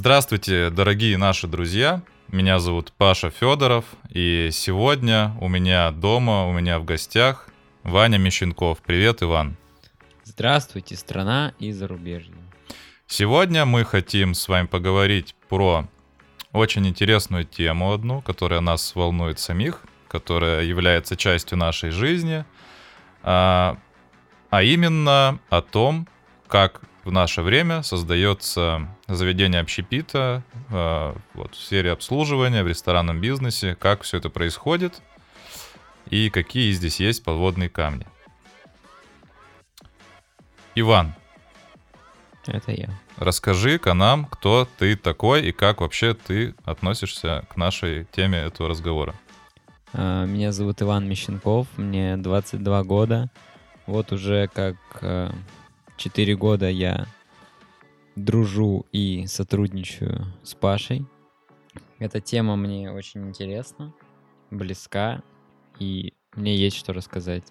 Здравствуйте, дорогие наши друзья. Меня зовут Паша Федоров, и сегодня у меня дома, у меня в гостях Ваня Мещенков. Привет, Иван. Здравствуйте, страна и зарубежье. Сегодня мы хотим с вами поговорить про очень интересную тему одну, которая нас волнует самих, которая является частью нашей жизни, а, а именно о том, как в наше время создается заведение общепита э, вот, в сфере обслуживания, в ресторанном бизнесе, как все это происходит и какие здесь есть подводные камни. Иван. Это я. Расскажи-ка нам, кто ты такой и как вообще ты относишься к нашей теме этого разговора. А, меня зовут Иван Мещенков, мне 22 года. Вот уже как э, 4 года я дружу и сотрудничаю с Пашей. Эта тема мне очень интересна, близка, и мне есть что рассказать.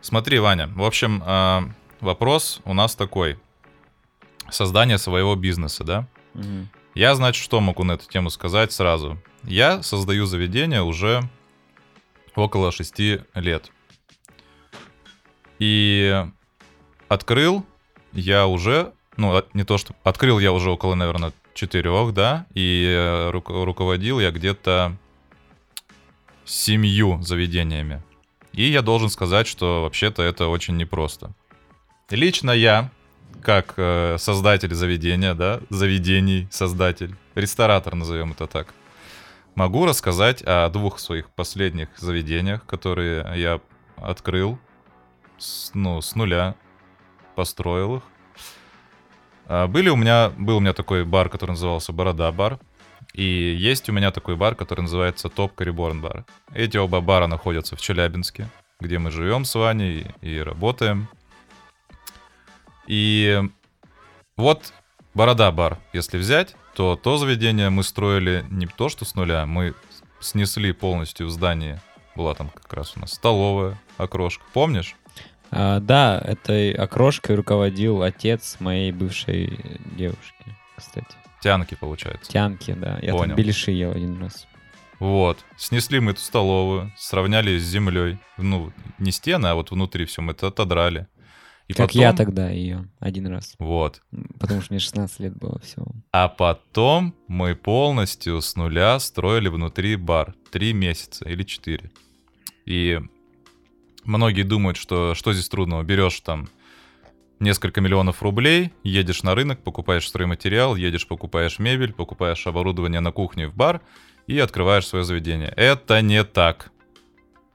Смотри, Ваня, в общем, а, вопрос у нас такой. Создание своего бизнеса, да? Мгм. Я, значит, что могу на эту тему сказать сразу? Я создаю заведение уже около 6 лет. И открыл я уже, ну, от- не то что... Открыл я уже около, наверное, четырех, да, и э, ру- руководил я где-то семью заведениями. И я должен сказать, что вообще-то это очень непросто. Лично я, как э, создатель заведения, да, заведений, создатель, ресторатор, назовем это так, могу рассказать о двух своих последних заведениях, которые я открыл, с, ну, с нуля, построил их. А, Были у меня, был у меня такой бар, который назывался Борода бар. И есть у меня такой бар, который называется Топка Реборн бар. Эти оба бара находятся в Челябинске, где мы живем с Ваней и работаем. И вот Борода бар, если взять, то то заведение мы строили не то что с нуля, мы снесли полностью в здание. Была там как раз у нас столовая, окрошка. Помнишь? А, да, этой окрошкой руководил отец моей бывшей девушки, кстати. Тянки, получается. Тянки, да. Я Понял. там беляши ел один раз. Вот. Снесли мы эту столовую, сравняли с землей. Ну, не стены, а вот внутри все мы это отодрали. И как потом- я тогда ее один раз. Вот. Потому что мне 16 лет было всего. А потом мы полностью с нуля строили внутри бар. Три месяца или четыре. И многие думают, что что здесь трудного? Берешь там несколько миллионов рублей, едешь на рынок, покупаешь стройматериал, едешь, покупаешь мебель, покупаешь оборудование на кухне в бар и открываешь свое заведение. Это не так.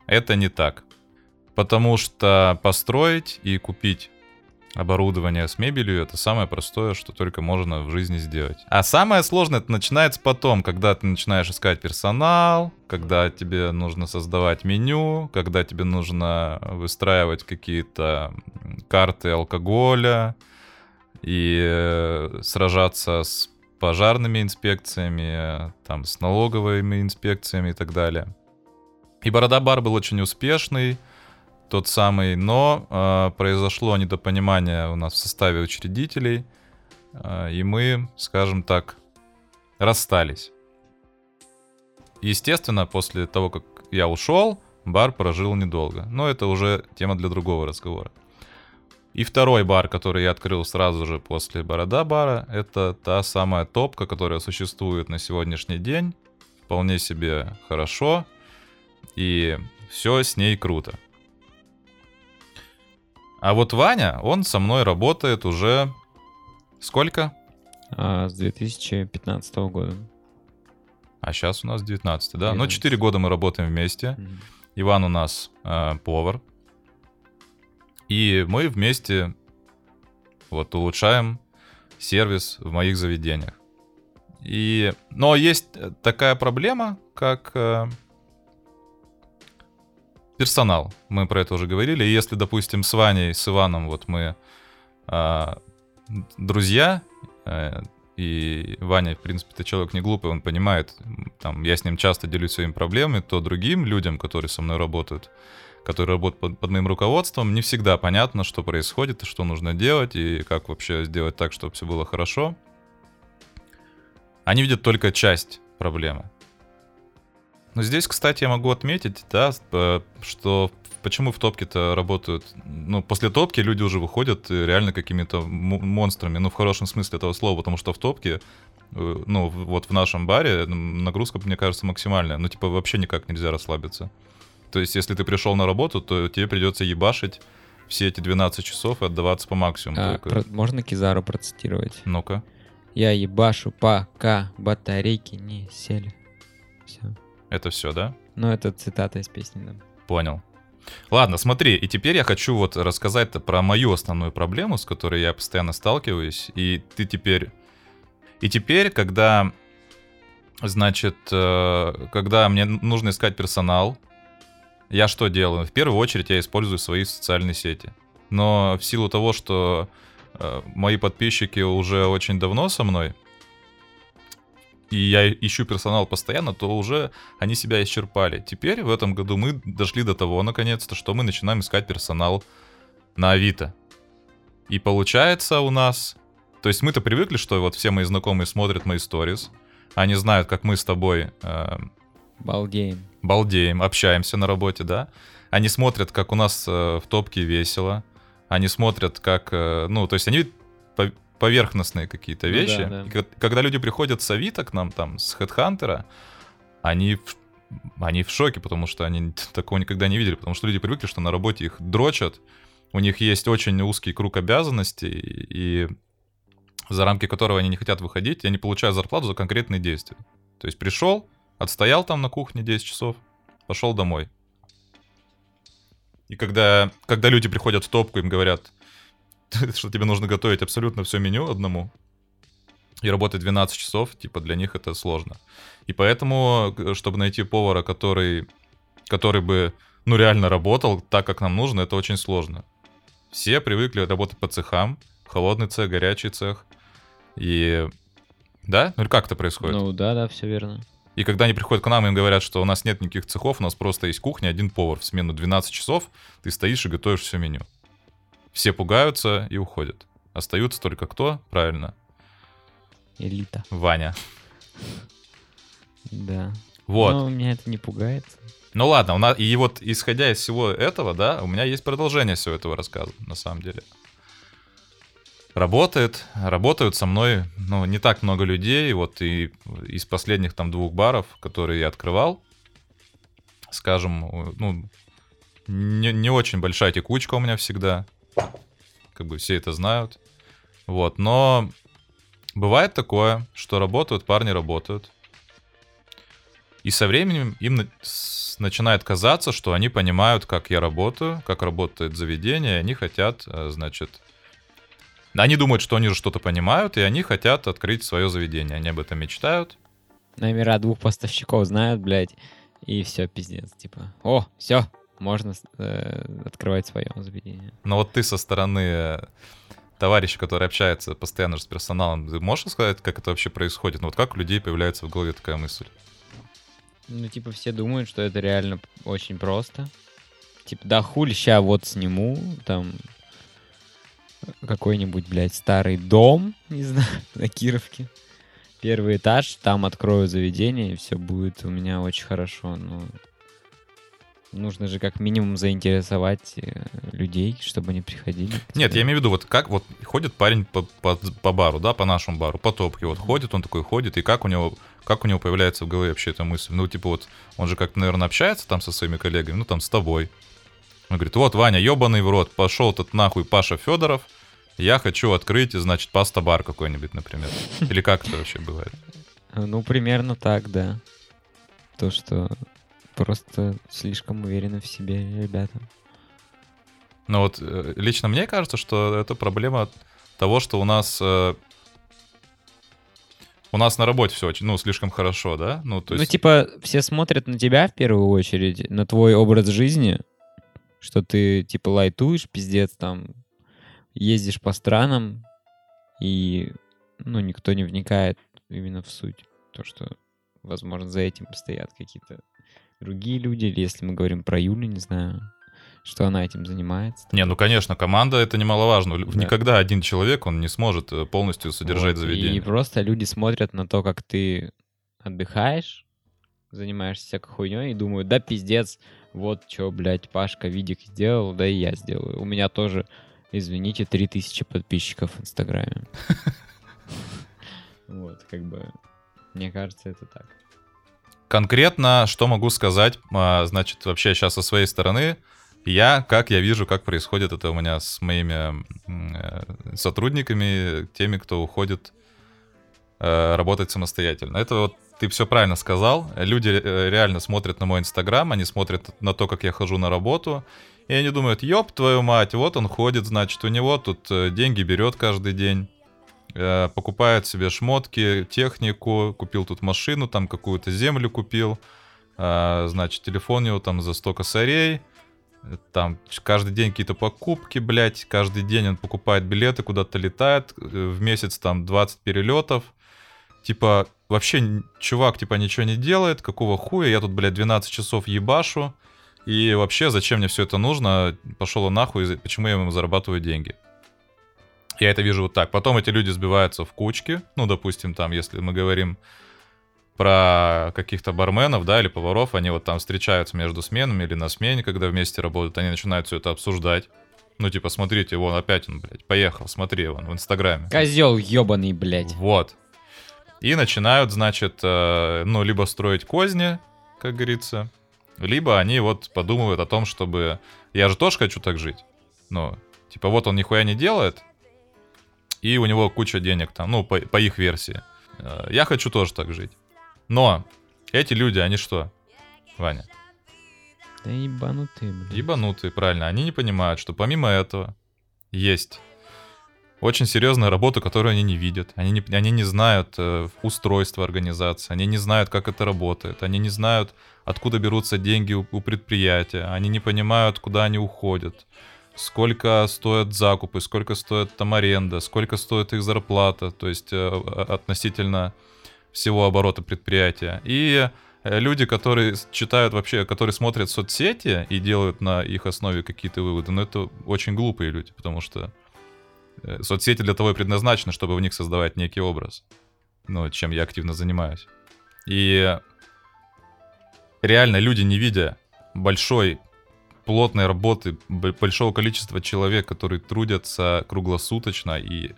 Это не так. Потому что построить и купить оборудование с мебелью это самое простое, что только можно в жизни сделать. А самое сложное это начинается потом, когда ты начинаешь искать персонал, когда тебе нужно создавать меню, когда тебе нужно выстраивать какие-то карты алкоголя и э, сражаться с пожарными инспекциями, там с налоговыми инспекциями и так далее. И Борода Бар был очень успешный, тот самый, но э, произошло недопонимание у нас в составе учредителей, э, и мы, скажем так, расстались. Естественно, после того, как я ушел, бар прожил недолго. Но это уже тема для другого разговора. И второй бар, который я открыл сразу же после Борода бара, это та самая топка, которая существует на сегодняшний день. Вполне себе хорошо. И все с ней круто. А вот Ваня, он со мной работает уже сколько? А, с 2015 года. А сейчас у нас 19, да? Ну, 19. 4 года мы работаем вместе. Мгм. Иван у нас э, повар. И мы вместе вот улучшаем сервис в моих заведениях. И, но есть э, такая проблема, как э, персонал. Мы про это уже говорили. И если, допустим, с Ваней, с Иваном, вот мы а, друзья, э, и Ваня, в принципе, это человек не глупый, он понимает, там, я с ним часто делюсь своими проблемами, то другим людям, которые со мной работают, которые работают под, под моим руководством, не всегда понятно, что происходит, что нужно делать, и как вообще сделать так, чтобы все было хорошо. Они видят только часть проблемы. Но здесь, кстати, я могу отметить, да, э, что почему в топке-то работают... Ну, после топки люди уже выходят реально какими-то монстрами, ну, в хорошем смысле этого слова, потому что в топке, э, ну, вот в нашем баре нагрузка, мне кажется, максимальная. Ну, типа, вообще никак нельзя расслабиться. То есть, если ты пришел на работу, то тебе придется ебашить все эти 12 часов и отдаваться по максимуму. А, про, можно Кизару процитировать? Ну-ка. Я ебашу, пока батарейки не сели. Все. Это все, да? Ну, это цитата из песни, да. Понял. Ладно, смотри, и теперь я хочу вот рассказать про мою основную проблему, с которой я постоянно сталкиваюсь, и ты теперь... И теперь, когда, значит, э, когда мне нужно искать персонал, я что делаю? В первую очередь я использую свои социальные сети. Но в силу того, что э, мои подписчики уже очень давно со мной, и я ищу персонал постоянно, то уже они себя исчерпали. Теперь в этом году мы дошли до того, наконец-то, что мы начинаем искать персонал на Авито. И получается у нас... То есть мы-то привыкли, что вот все мои знакомые смотрят мои сторис, они знают, как мы с тобой... Э, балдеем. Балдеем, общаемся на работе, да? Они смотрят, как у нас э, в топке весело. Они смотрят, как... Э, ну, то есть они поверхностные какие-то вещи. Ну, да, да. И когда люди приходят с Авито к нам, там, с Хедхантера, они они в шоке, потому что они такого никогда не видели, потому что люди привыкли, что на работе их дрочат, у них есть очень узкий круг обязанностей, и за рамки которого они не хотят выходить, и они получают зарплату за конкретные действия. То есть пришел, отстоял там на кухне 10 часов, пошел домой. И когда, когда люди приходят в топку, им говорят, что тебе нужно готовить абсолютно все меню одному, и работать 12 часов, типа, для них это сложно. И поэтому, чтобы найти повара, который, который бы, ну, реально работал так, как нам нужно, это очень сложно. Все привыкли работать по цехам, холодный цех, горячий цех. И... Да? Ну или как это происходит? Ну да, да, все верно. И когда они приходят к нам, им говорят, что у нас нет никаких цехов, у нас просто есть кухня, один повар. В смену 12 часов ты стоишь и готовишь все меню. Все пугаются и уходят. Остаются только кто? Правильно. Элита. Ваня. Да. Вот. Но меня это не пугает. Ну ладно, у нас, и вот исходя из всего этого, да, у меня есть продолжение всего этого рассказа, на самом деле. Работает, работают со мной, ну, не так много людей, вот и из последних там двух баров, которые я открывал, скажем, ну, не, не очень большая текучка у меня всегда, как бы все это знают. Вот, но бывает такое, что работают, парни работают. И со временем им начинает казаться, что они понимают, как я работаю, как работает заведение, и они хотят, э, значит... Они думают, что они же что-то понимают, и они хотят открыть свое заведение. Они об этом мечтают. Номера двух поставщиков знают, блядь, и все, пиздец. Типа, о, все, можно э, открывать свое заведение. Но вот ты со стороны э, товарища, который общается постоянно с персоналом, ты можешь сказать, как это вообще происходит? Ну вот как у людей появляется в голове такая мысль? Ну, типа, все думают, что это реально очень просто. Типа, да хули, ща вот сниму, там, какой-нибудь, блядь, старый дом, не знаю, на Кировке. Первый этаж, там открою заведение, и все будет у меня очень хорошо. Ну, нужно же как минимум заинтересовать э, людей, чтобы они приходили. Нет, я имею в виду, вот как вот ходит парень по, по, по бару, да, по нашему бару, по топке, вот ходит, он такой ходит, и как у него, как у него появляется в голове вообще эта мысль? Ну, типа вот, он же как-то, наверное, общается там со своими коллегами, ну, там, с тобой. Он говорит, вот, Ваня, ебаный в рот, пошел тут нахуй Паша Федоров, я хочу открыть, значит, паста-бар какой-нибудь, например. Или как это вообще бывает? Ну, примерно так, да. То, что просто слишком уверены в себе ребята. Ну вот э, лично мне кажется, что это проблема того, что у нас э, у нас на работе все очень, ну, слишком хорошо, да? Ну, то ну, есть... ну, типа, все смотрят на тебя в первую очередь, на твой образ жизни, что ты, типа, лайтуешь, пиздец, там, ездишь по странам, и, ну, никто не вникает именно в суть. То, что, возможно, за этим стоят какие-то другие люди, или если мы говорим про Юлю, не знаю, что она этим занимается. Не, ну конечно, команда это немаловажно. Да. Никогда один человек, он не сможет э, полностью содержать Вот, заведение. И просто люди смотрят на то, как ты отдыхаешь, занимаешься всякой хуйней, и думают, да пиздец, вот что, блядь, Пашка видик сделал, да и я сделаю. У меня тоже, извините, 3000 подписчиков в Инстаграме. Вот, как бы, мне кажется, это так. Конкретно, что могу сказать, а, значит, вообще сейчас со своей стороны, я, как я вижу, как происходит это у меня с моими э, сотрудниками, теми, кто уходит э, работать самостоятельно. Это вот ты все правильно сказал. Люди э, реально смотрят на мой инстаграм, они смотрят на то, как я хожу на работу, и они думают, ёб твою мать, вот он ходит, значит, у него тут деньги берет каждый день, покупает себе шмотки, технику, купил тут машину, там какую-то землю купил, а, значит, телефон у него там за 100 косарей, э, там каждый день какие-то покупки, блядь, каждый день он покупает билеты, куда-то летает, э, в месяц там 20 перелетов, типа, вообще, чувак, типа, ничего не делает, какого хуя, я тут, блядь, 12 часов ебашу, и вообще, зачем мне все это нужно, пошел он нахуй, почему я ему зарабатываю деньги. Я это вижу вот так. Потом эти люди сбиваются в кучки. Ну, допустим, там, если мы говорим про каких-то барменов, да, или поваров, они вот там встречаются между сменами или на смене, когда вместе работают, они начинают все это обсуждать. Ну, типа, смотрите, вон опять он, блядь, поехал, смотри, вон в Инстаграме. Козел ебаный, блядь. Вот. И начинают, значит, э, ну, либо строить козни, как говорится, либо они вот подумывают о том, чтобы... Я же тоже хочу так жить. Ну, типа, вот он нихуя не делает, и у него куча денег там, ну, по, по их версии. Э, Я хочу тоже так жить. Но эти люди, они что, Ваня? Да ебанутые, блядь. Ебанутые, правильно. Они не понимают, что помимо этого есть очень серьезная работа, которую они не видят. Они не, они не знают э, устройства организации, они не знают, как это работает, они не знают, откуда берутся деньги у, у предприятия, они не понимают, куда они уходят, сколько стоят закупы, сколько стоит там аренда, сколько стоит их зарплата, то есть э, а- относительно всего оборота предприятия. И э, люди, которые читают вообще, которые смотрят соцсети и делают на их основе какие-то выводы, ну это очень глупые люди, потому что э, соцсети для того и предназначены, чтобы в них создавать некий образ. Ну, чем я активно занимаюсь. И реально люди, не видя большой плотной работы большого количества человек, которые трудятся круглосуточно, и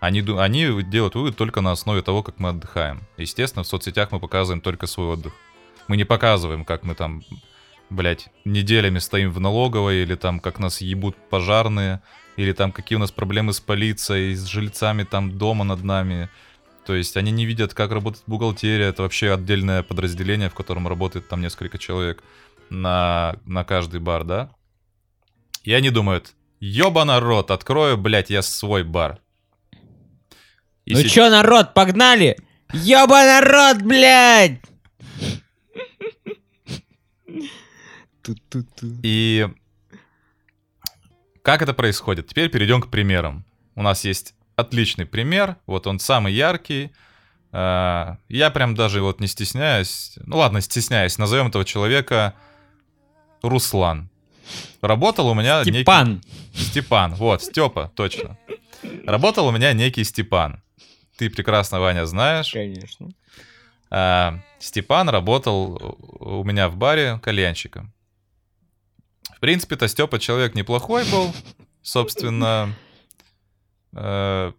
они, они делают вывод только на основе того, как мы отдыхаем. Естественно, в соцсетях мы показываем только свой отдых. Мы не показываем, как мы там, блядь, неделями стоим в налоговой, или там, как нас ебут пожарные, или там, какие у нас проблемы с полицией, с жильцами там дома над нами. То есть они не видят, как работает бухгалтерия. Это вообще отдельное подразделение, в котором работает там несколько человек на, на каждый бар, да? И они думают, ёба народ, открою, блядь, я свой бар. И Ну се- чё, народ, погнали? Ёба народ, блядь! И как это происходит? Теперь перейдем к примерам. У нас есть отличный пример, вот он самый яркий. А, Я прям даже вот не стесняюсь, ну ладно, стесняюсь, назовем этого человека Руслан. Работал у меня некий... Степан. Степан, вот, Степа, точно. Работал у меня некий Степан. Ты прекрасно, Ваня, знаешь. Конечно. А, Степан работал у меня в баре кальянщиком. В принципе-то Степа человек неплохой был. Собственно, э,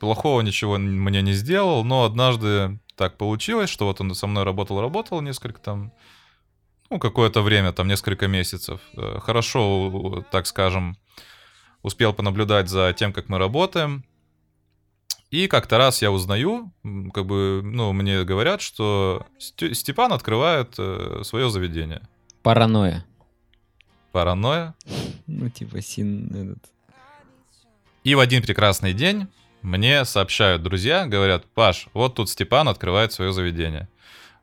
плохого ничего мне не сделал, но однажды так получилось, что вот он со мной работал-работал несколько там, ну, какое-то время, там несколько месяцев. Э, Хорошо, так скажем, успел понаблюдать за тем, как мы работаем. И как-то раз я узнаю, как бы, ну, мне говорят, что Степан открывает свое заведение. Паранойя. Паранойя. Ну, типа, син... этот. И в один прекрасный день мне сообщают друзья, говорят, Паш, вот тут Степан открывает свое заведение.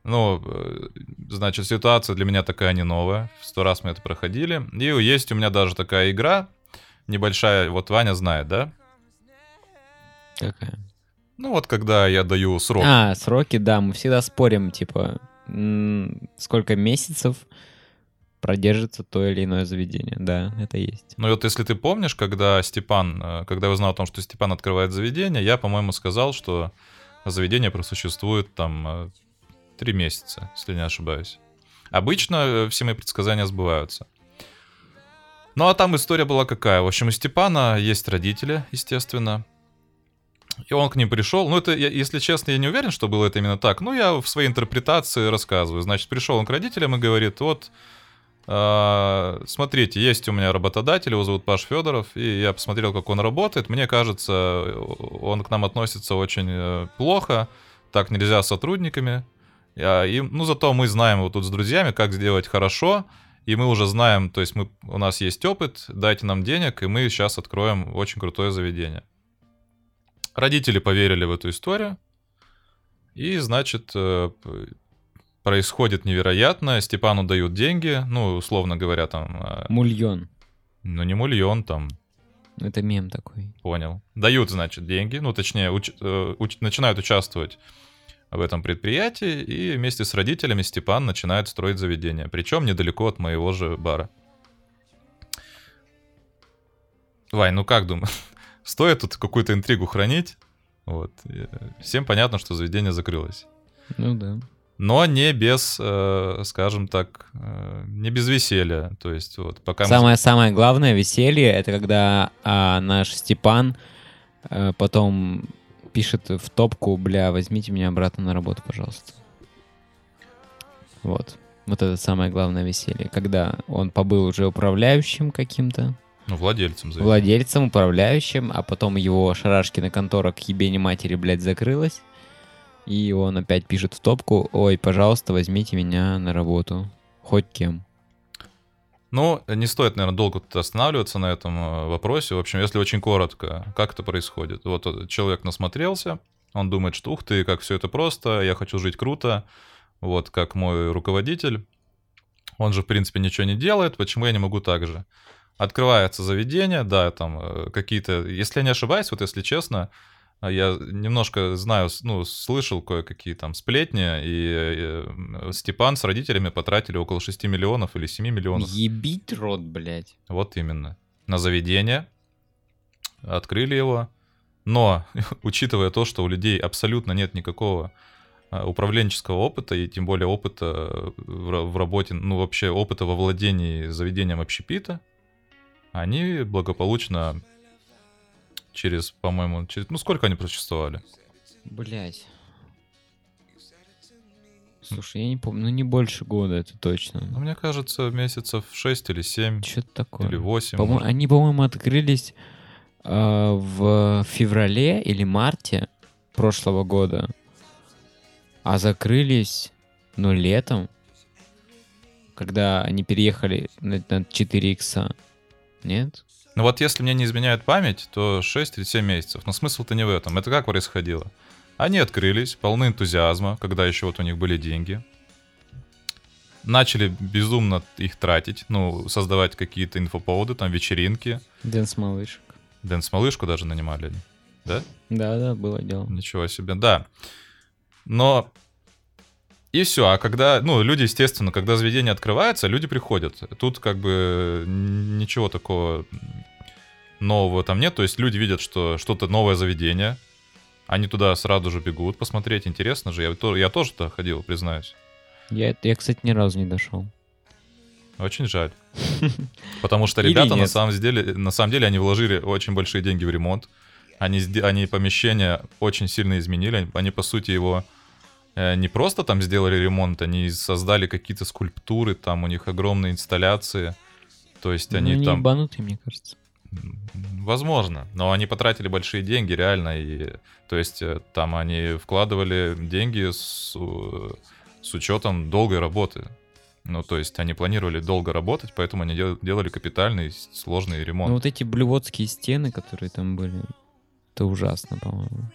Ну, э, значит, ситуация для меня такая не новая. Сто раз мы это проходили. И есть у меня даже такая игра небольшая. Вот Ваня знает, да? Какая? Ну, вот когда я даю срок. А, сроки, да, мы всегда спорим, типа, сколько месяцев продержится то или иное заведение. Да, это есть. Ну и вот если ты помнишь, когда Степан, э, когда я узнал о том, что Степан открывает заведение, я, по-моему, сказал, что заведение просуществует там три месяца, если не ошибаюсь. Обычно э, все мои предсказания сбываются. Ну а там история была какая? В общем, у Степана есть родители, естественно. И он к ним пришел. Ну, это, если честно, я не уверен, что было это именно так. Ну, я в своей интерпретации рассказываю. Значит, пришел он к родителям и говорит, вот, э, смотрите, есть у меня работодатель, его зовут Паш Федоров, и я посмотрел, как он работает. Мне кажется, он к нам относится очень э, плохо. Так нельзя с сотрудниками. И, ну, зато мы знаем вот тут с друзьями, как сделать хорошо. И мы уже знаем, то есть мы, у нас есть опыт, дайте нам денег, и мы сейчас откроем очень крутое заведение. Родители поверили в эту историю. И, значит, э, происходит невероятное. Степану дают деньги, ну, условно говоря, там... Э, мульон. Ну, не мульон, там... Это мем такой. Понял. Дают, значит, деньги, ну, точнее, уч, э, уч, начинают участвовать в этом предприятии, и вместе с родителями Степан начинает строить заведение. Причем недалеко от моего же бара. Вань, ну как думаешь? стоит тут какую-то интригу хранить. Вот. Всем понятно, что заведение закрылось. Ну да. Но не без, э, скажем так, э, не без веселья. То есть вот пока самое мы... самое главное веселье это когда а, наш Степан а, потом пишет в топку, бля, возьмите меня обратно на работу, пожалуйста. Вот. Вот это самое главное веселье. Когда он побыл уже управляющим каким-то, ну, владельцем. Заведения. Владельцем, управляющим, а потом его шарашкина контора к ебени матери, блядь, закрылась. И он опять пишет в топку, ой, пожалуйста, возьмите меня на работу. Хоть кем. Ну, не стоит, наверное, долго останавливаться на этом э, вопросе. В общем, если очень коротко, как это происходит? Вот э, человек насмотрелся, он думает, что ух ты, как все это просто, я хочу жить круто, вот как мой руководитель. Он же, в принципе, ничего не делает, почему я не могу так же? Открывается заведение, да, там э, какие-то, если я не ошибаюсь, вот если честно, я немножко знаю, ну, слышал кое-какие там сплетни, и э, Степан с родителями потратили около 6 миллионов или 7 миллионов. Ебить рот, блядь. Вот именно. На заведение. Открыли его. Но, учитывая то, что у людей абсолютно нет никакого управленческого опыта, и тем более опыта в работе, ну вообще опыта во владении заведением общепита, они благополучно через, по-моему, через... Ну, сколько они просуществовали? Блять. Слушай, я не помню, ну не больше года, это точно. Ну, мне кажется, месяцев 6 или 7. Что-то такое. Или 8. По они, по-моему, открылись э, в феврале или марте прошлого года, а закрылись, ну, летом, когда они переехали на, на 4 икса. Нет? Ну вот если мне не изменяет память, то 6 или 7 месяцев. Но смысл-то не в этом. Это как происходило? Они открылись, полны энтузиазма, когда еще вот у них были деньги. Начали безумно их тратить, ну, создавать какие-то инфоповоды, там, вечеринки. Dance малышек. Dance малышек даже нанимали, да? Да, да, было дело. Ничего себе, да. Но и все. А когда, ну, люди, естественно, когда заведение открывается, люди приходят. Тут как бы ничего такого нового там нет. То есть люди видят, что что-то новое заведение. Они туда сразу же бегут посмотреть. Интересно же. Я, я тоже туда ходил, признаюсь. Я, я, кстати, ни разу не дошел. Очень жаль. Потому что ребята на самом деле, на самом деле, они вложили очень большие деньги в ремонт. Они, они помещение очень сильно изменили. Они, по сути, его Э, не просто там сделали ремонт, они создали какие-то скульптуры, там у них огромные инсталляции. То есть ну, они не там... ебанутые, мне кажется. Возможно, но они потратили большие деньги, реально, и то есть э, там они вкладывали деньги с, с учетом долгой работы. Ну, то есть они планировали долго работать, поэтому они делали капитальный сложный ремонт. Ну, вот эти блювотские стены, которые там были, это ужасно, по-моему.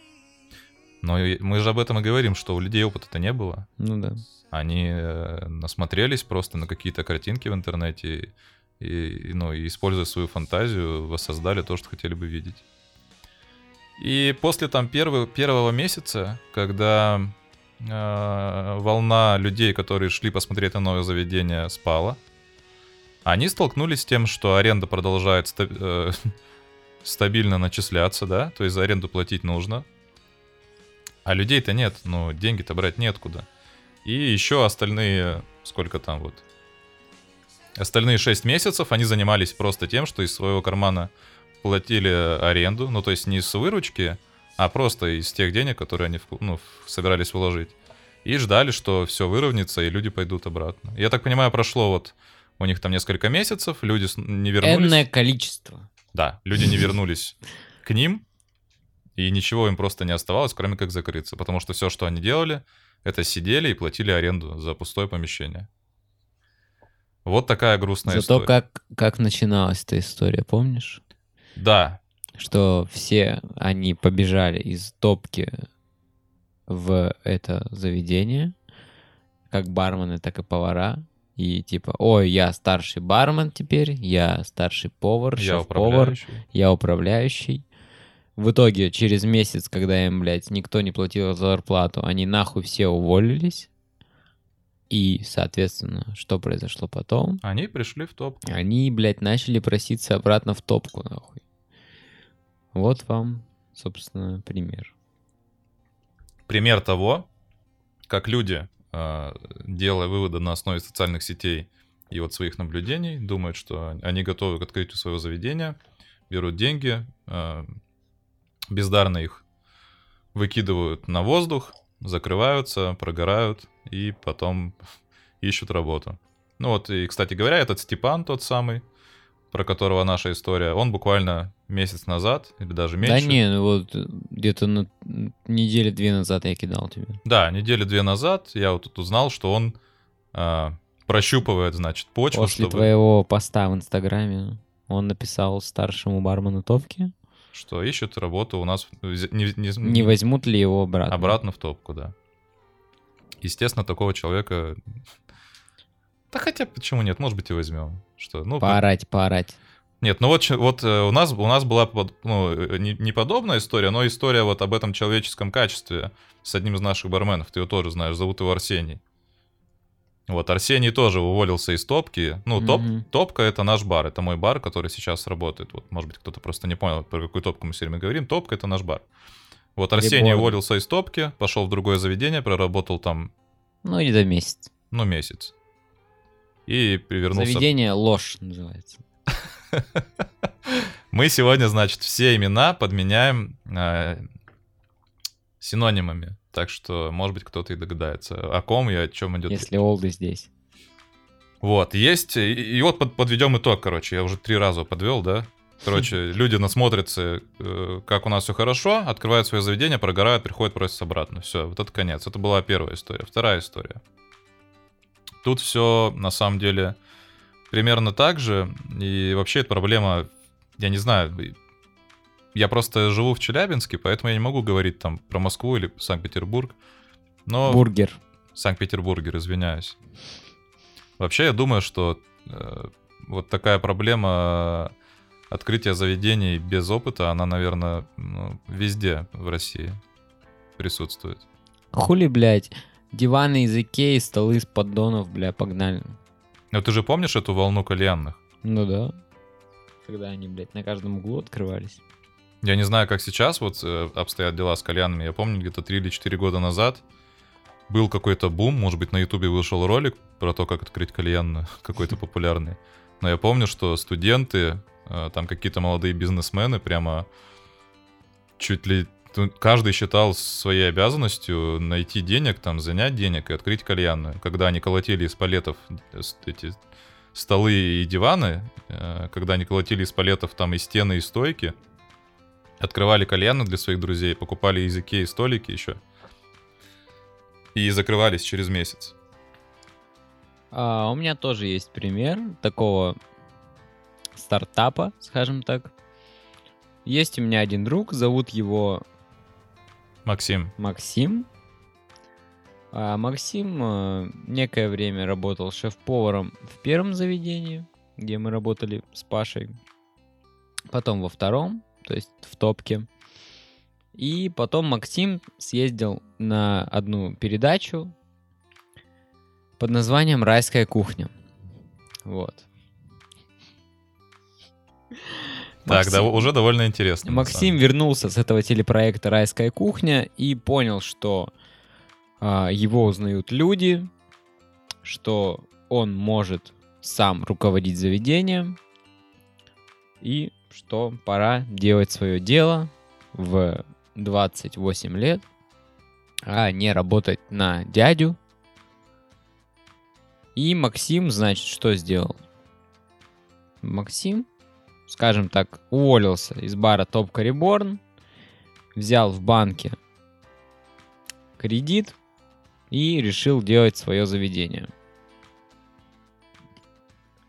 Но мы же об этом и говорим, что у людей опыта-то не было. Ну да. Они э, насмотрелись просто на какие-то картинки в интернете и, ну, и используя свою фантазию, воссоздали то, что хотели бы видеть. И после там первого, первого месяца, когда э, волна людей, которые шли посмотреть на новое заведение, спала, Они столкнулись с тем, что аренда продолжает ста- э, стабильно начисляться, да, то есть за аренду платить нужно. А людей-то нет, ну, деньги-то брать неоткуда. И еще остальные, сколько там вот, остальные 6 месяцев они занимались просто тем, что из своего кармана платили аренду, ну, то есть не с выручки, а просто из тех денег, которые они ну, собирались вложить. И ждали, что все выровняется, и люди пойдут обратно. Я так понимаю, прошло вот у них там несколько месяцев, люди не вернулись. Энное количество. Да, люди не вернулись к ним, и ничего им просто не оставалось, кроме как закрыться. Потому что все, что они делали, это сидели и платили аренду за пустое помещение. Вот такая грустная Зато история. как, как начиналась эта история, помнишь? Да, Что все они побежали из топки в это заведение, как бармены, так и повара. И типа, ой, я старший бармен теперь, я старший повар, я шеф-повар, я управляющий. В итоге, через месяц, когда им, блядь, никто не платил зарплату, они нахуй все уволились. И, соответственно, что произошло потом? Они пришли в топ. Они, блядь, начали проситься обратно в топку, нахуй. Вот вам, собственно, пример. Пример того, как люди, э, делая выводы на основе социальных сетей и вот своих наблюдений, думают, что они готовы к открытию своего заведения, берут деньги, э, бездарно их выкидывают на воздух, закрываются, прогорают и потом ищут работу. Ну вот, и, кстати говоря, этот Степан тот самый, про которого наша история, он буквально месяц назад, или даже меньше. Да не, ну вот э, где-то на недели две назад я кидал тебе. Да, недели две назад я вот тут узнал, что он а, прощупывает, значит, почву, После чтобы... твоего поста в Инстаграме он написал старшему бармену Топки, что ищет работу у нас, не, не- не возьмут ли его обратно. обратно в топку, да. Естественно, такого человека... Да хотя, почему нет, может быть, и возьмем. Что, ну, Поорать, поорать. Нет, ну вот, вот э, у нас, у нас была ну, э, не, не подобная история, но история вот об этом человеческом качестве с одним из наших барменов. Ты его тоже знаешь, зовут его Арсений. Вот, Арсений тоже уволился из топки. Ну, топ, Мгм. топка — это наш бар, это мой бар, который сейчас работает. Вот, может быть, кто-то просто не понял, про какую топку мы все время говорим. Топка — это наш бар. Вот Арсений Реборн. уволился из топки, пошел в другое заведение, проработал там, Ну, или до месяц. ну, месяц. И перевернулся Заведение ложь называется. Мы сегодня, значит, все имена подменяем э, синонимами. Так что, может быть, кто-то и догадается, о ком и о чем идет. Если олды здесь. Вот, есть. И, и вот под- подведем итог, короче. Я уже три раза подвел, да? Короче, люди насмотрятся, э, как у нас все хорошо, открывают свое заведение, прогорают, приходят, просятся обратно. Все, вот это конец. Это была первая история. Вторая история. Тут все на самом деле примерно так же. И вообще эта проблема, я не знаю, я просто живу в Челябинске, поэтому я не могу говорить там про Москву или Санкт-Петербург. Но Бургер. Санкт-Петербургер, извиняюсь. Вообще, я думаю, что э, вот такая проблема открытия заведений без опыта, она, наверное, ну, везде в России присутствует. Хули, блядь, диваны из Икеи, столы из поддонов, бля, погнали. Но ты же помнишь эту волну кальянных? Ну да. Когда они, блядь, на каждом углу открывались. Я не знаю, как сейчас вот э, обстоят дела с кальянами. Я помню, где-то 3 или 4 года назад был какой-то бум, может быть, на Ютубе вышел ролик про то, как открыть кальян какой-то популярный. Но я помню, что студенты, э, там какие-то молодые бизнесмены прямо чуть ли ну, каждый считал своей обязанностью найти денег, там, занять денег и открыть кальянную. Когда они колотили из палетов э, эти столы и диваны, когда они колотили из палетов там и стены, и стойки, открывали кальяны для своих друзей, покупали из Икеи столики еще. И закрывались через месяц. А, у меня тоже есть пример такого стартапа, скажем так. Есть у меня один друг, зовут его Максим, Максим. А Максим э, некое время работал шеф-поваром в первом заведении, где мы работали с Пашей. Потом во втором, то есть в топке. И потом Максим съездил на одну передачу под названием «Райская кухня». Вот. Так, да, Максим- уже довольно интересно. Максим вернулся с этого телепроекта «Райская кухня» и понял, что а, его узнают люди, что он может сам руководить заведением, и что пора делать свое дело в 28 лет, а не работать на дядю. И Максим, значит, что сделал? Максим скажем так, уволился из бара Топ Реборн, взял в банке кредит и решил делать свое заведение.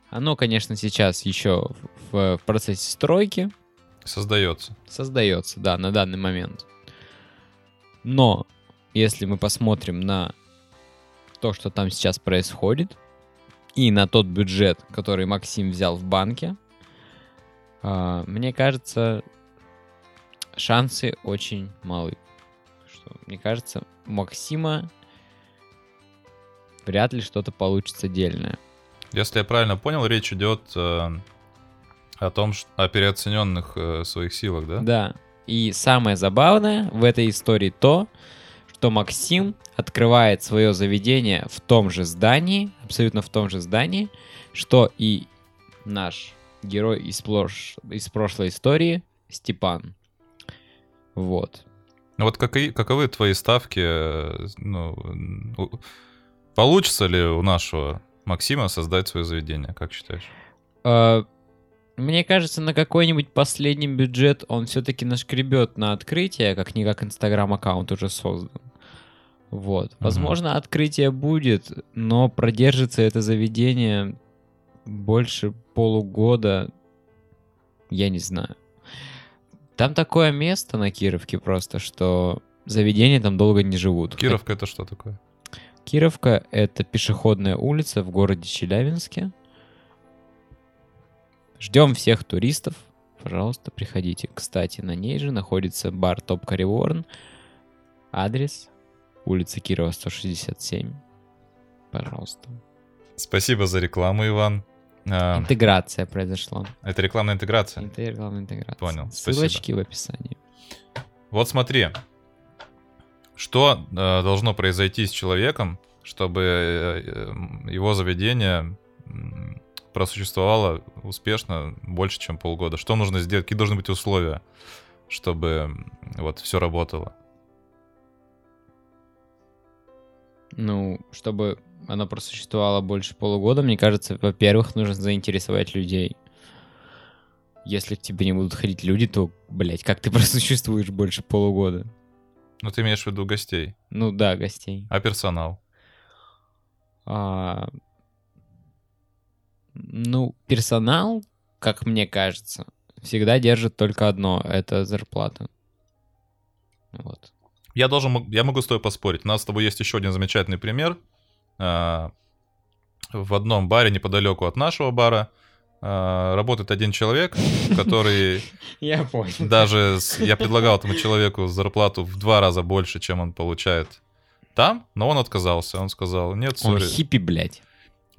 Оно, конечно, сейчас еще в, процессе стройки, Создается. создается, да, на данный момент. Но если мы посмотрим на то, что там сейчас происходит, и на тот бюджет, который Максим взял в банке, а, мне кажется, шансы очень малы. Что, мне кажется, у Максима вряд ли что-то получится дельное. Если я правильно понял, речь идет э, о том, ш- о переоцененных э, своих силах, да? Да. И самое забавное в этой истории то, что Максим открывает свое заведение в том же здании, абсолютно в том же здании, что и наш герой из, плош- из прошлой истории Степан. Вот. Ну Вот каковы, каковы твои ставки? э, Ну, получится ли у нашего Максима создать свое заведение, как считаешь? Мне кажется, на какой-нибудь последний бюджет он все-таки нашкребет на открытие, как-никак инстаграм-аккаунт уже создан. Вот. Возможно, открытие будет, но продержится это заведение больше полугода. Я не знаю. Там такое место на Кировке просто, что заведения там долго не живут. Кировка это что такое? Кировка — это пешеходная улица в городе Челябинске. Ждем всех туристов. Пожалуйста, приходите. Кстати, на ней же находится бар Топ Кариворн. Адрес улица Кирова, 167. Пожалуйста. Спасибо за рекламу, Иван. А, Интеграция произошла. это рекламная интеграция. Это рекламная интеграция. Понял, спасибо. Ссылочки в описании. Вот смотри, что э, должно произойти с человеком, чтобы э, э, его заведение м, просуществовало успешно больше, чем полгода? Что нужно сделать? Какие должны быть условия, чтобы вот все работало? Ну, чтобы она просуществовала больше полугода, мне кажется, во-первых, нужно заинтересовать людей. Если к тебе не будут ходить люди, то, блядь, как ты просуществуешь больше полугода? Ну, ты имеешь в виду гостей, Ну да, гостей. а персонал? А, ну, персонал, как мне кажется, всегда держит только одно — это зарплата. Вот. Я должен, я могу с тобой поспорить. У нас с тобой есть еще один замечательный пример. А, В одном баре неподалеку от нашего бара а, работает один человек, который Я понял. даже я предлагал этому человеку зарплату в два раза больше, чем он получает там, но он отказался. Он сказал, нет, Он сори. хиппи, блядь.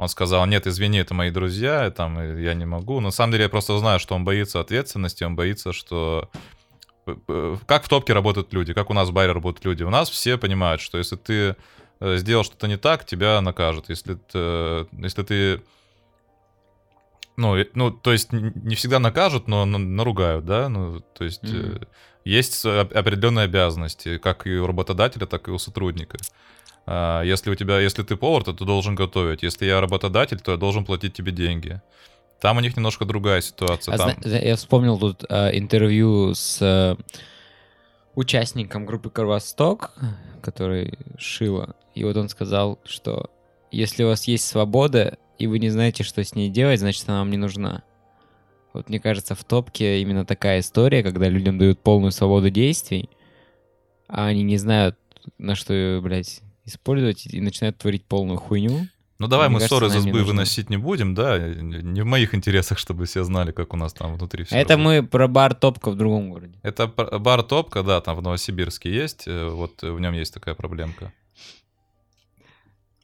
Он сказал, нет, извини, это мои друзья, там я не могу. На самом деле я просто знаю, что он боится ответственности, он боится, что... э, э, Как в топке работают люди, как у нас в баре работают люди. У нас все понимают, что если ты э, сделал что-то не так, тебя накажут. Если ты, если ты ну, ну, то есть не всегда накажут, но на- наругают, да? Ну, то есть Мгм. Есть оп- определенные обязанности, как и у работодателя, так и у сотрудника. А, Если у тебя, если ты повар, то ты должен готовить. Если я работодатель, то я должен платить тебе деньги. Там у них немножко другая ситуация. А Там... зна- я вспомнил тут э, интервью с э, участником группы Кровосток, который Шила. И вот он сказал, что если у вас есть свобода, и вы не знаете, что с ней делать, значит, она вам не нужна. Вот мне кажется, в топке именно такая история, когда людям дают полную свободу действий, а они не знают, на что ее, блядь, использовать, и начинают творить полную хуйню. Ну давай Мне мы кажется, ссоры из избы нужно. выносить не будем, да? Не в моих интересах, чтобы все знали, как у нас там внутри все. Это мы про бар топка в другом городе. Это бар Топка, да, там в Новосибирске есть, э, вот в нем есть такая проблемка.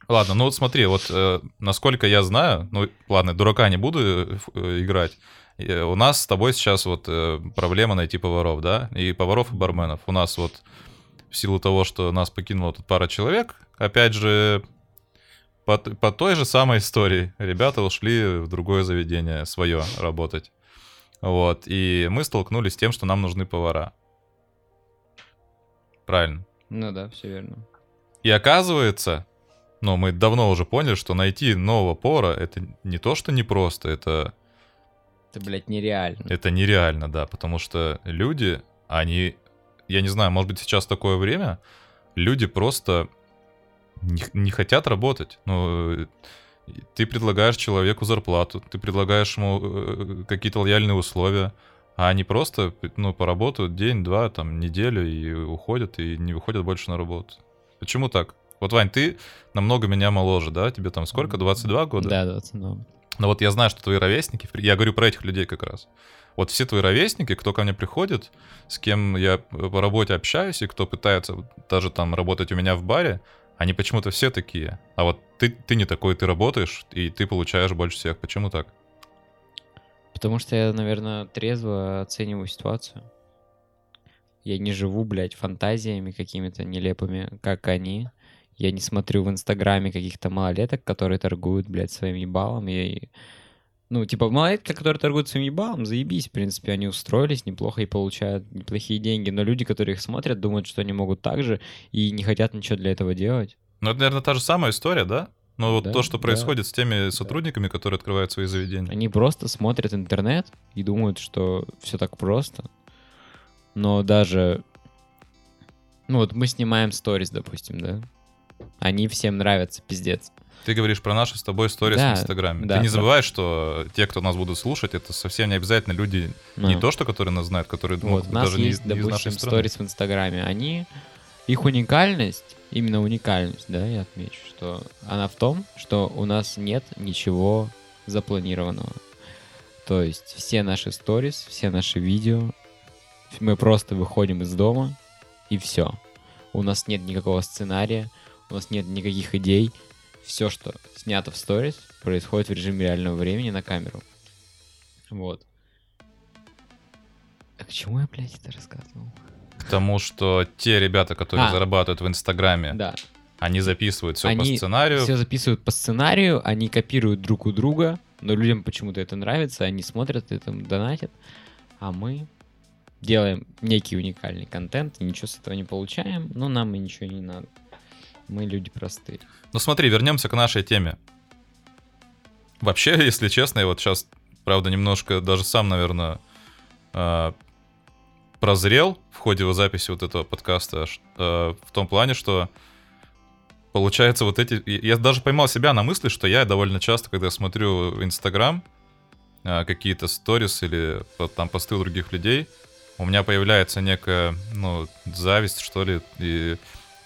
Ладно, ну вот смотри, вот э, насколько я знаю, ну ладно, дурака не буду э, э, играть. Э, у нас с тобой сейчас вот э, проблема найти поваров, да, и поваров, и барменов. У нас вот в силу того, что нас покинула тут пара человек, опять же, по, по той же самой истории. Ребята ушли в другое заведение свое работать. Вот, и мы столкнулись с тем, что нам нужны повара. Правильно. Ну да, все верно. И оказывается, ну, мы давно уже поняли, что найти нового повара это не то, что непросто, это... Это, блядь, нереально. Это нереально, да, потому что люди, они... Я не знаю, может быть, сейчас такое время, люди просто не, не хотят работать. Ну, ты предлагаешь человеку зарплату, ты предлагаешь ему э, какие-то лояльные условия, а они просто, ну, поработают день-два, там, неделю и уходят, и не выходят больше на работу. Почему так? Вот, Вань, ты намного меня моложе, да? Тебе там сколько, 22 года? Да, 22. Но вот я знаю, что твои ровесники, я говорю про этих людей как раз. Вот все твои ровесники, кто ко мне приходит, с кем я по работе общаюсь, и кто пытается даже там работать у меня в баре, они почему-то все такие. А вот ты, ты не такой, ты работаешь, и ты получаешь больше всех. Почему так? Потому что я, наверное, трезво оцениваю ситуацию. Я не живу, блядь, фантазиями какими-то нелепыми, как они. Я не смотрю в Инстаграме каких-то малолеток, которые торгуют, блядь, своим ебалом. И... Ну, типа, малолетки, которые торгуют своим ебалом, заебись, в принципе, они устроились неплохо и получают неплохие деньги. Но люди, которые их смотрят, думают, что они могут так же и не хотят ничего для этого делать. Ну, это, наверное, та же самая история, да? Ну, вот да, то, что происходит да. с теми сотрудниками, да. которые открывают свои заведения. Они просто смотрят интернет и думают, что все так просто. Но даже... Ну, вот мы снимаем сторис, допустим, да? Они всем нравятся, пиздец. Ты говоришь про наши с тобой сторис да, в Инстаграме. Да, Ты не забывай, да. что те, кто нас будут слушать, это совсем не обязательно люди, ну. не то, что которые нас знают, которые вот, нас даже есть, не, допустим, из нашей сторис в Инстаграме. Они, их уникальность, именно уникальность, да, я отмечу, что она в том, что у нас нет ничего запланированного. То есть все наши сторис, все наши видео, мы просто выходим из дома и все. У нас нет никакого сценария, у нас нет никаких идей. Все, что снято в сторис, происходит в режиме реального времени на камеру. Вот. А к чему я, блядь, это рассказывал? К тому, что те ребята, которые а, зарабатывают в Инстаграме, да. они записывают все они по сценарию. Все записывают по сценарию, они копируют друг у друга, но людям почему-то это нравится, они смотрят это, донатят, а мы делаем некий уникальный контент, и ничего с этого не получаем, но нам и ничего не надо. Мы люди простые. Ну смотри, вернемся к нашей теме. Вообще, если честно, я вот сейчас, правда, немножко даже сам, наверное, э, прозрел в ходе записи вот этого подкаста э, в том плане, что получается вот эти... Я даже поймал себя на мысли, что я довольно часто, когда смотрю Инстаграм, э, какие-то сторис или там посты других людей, у меня появляется некая, ну, зависть, что ли, и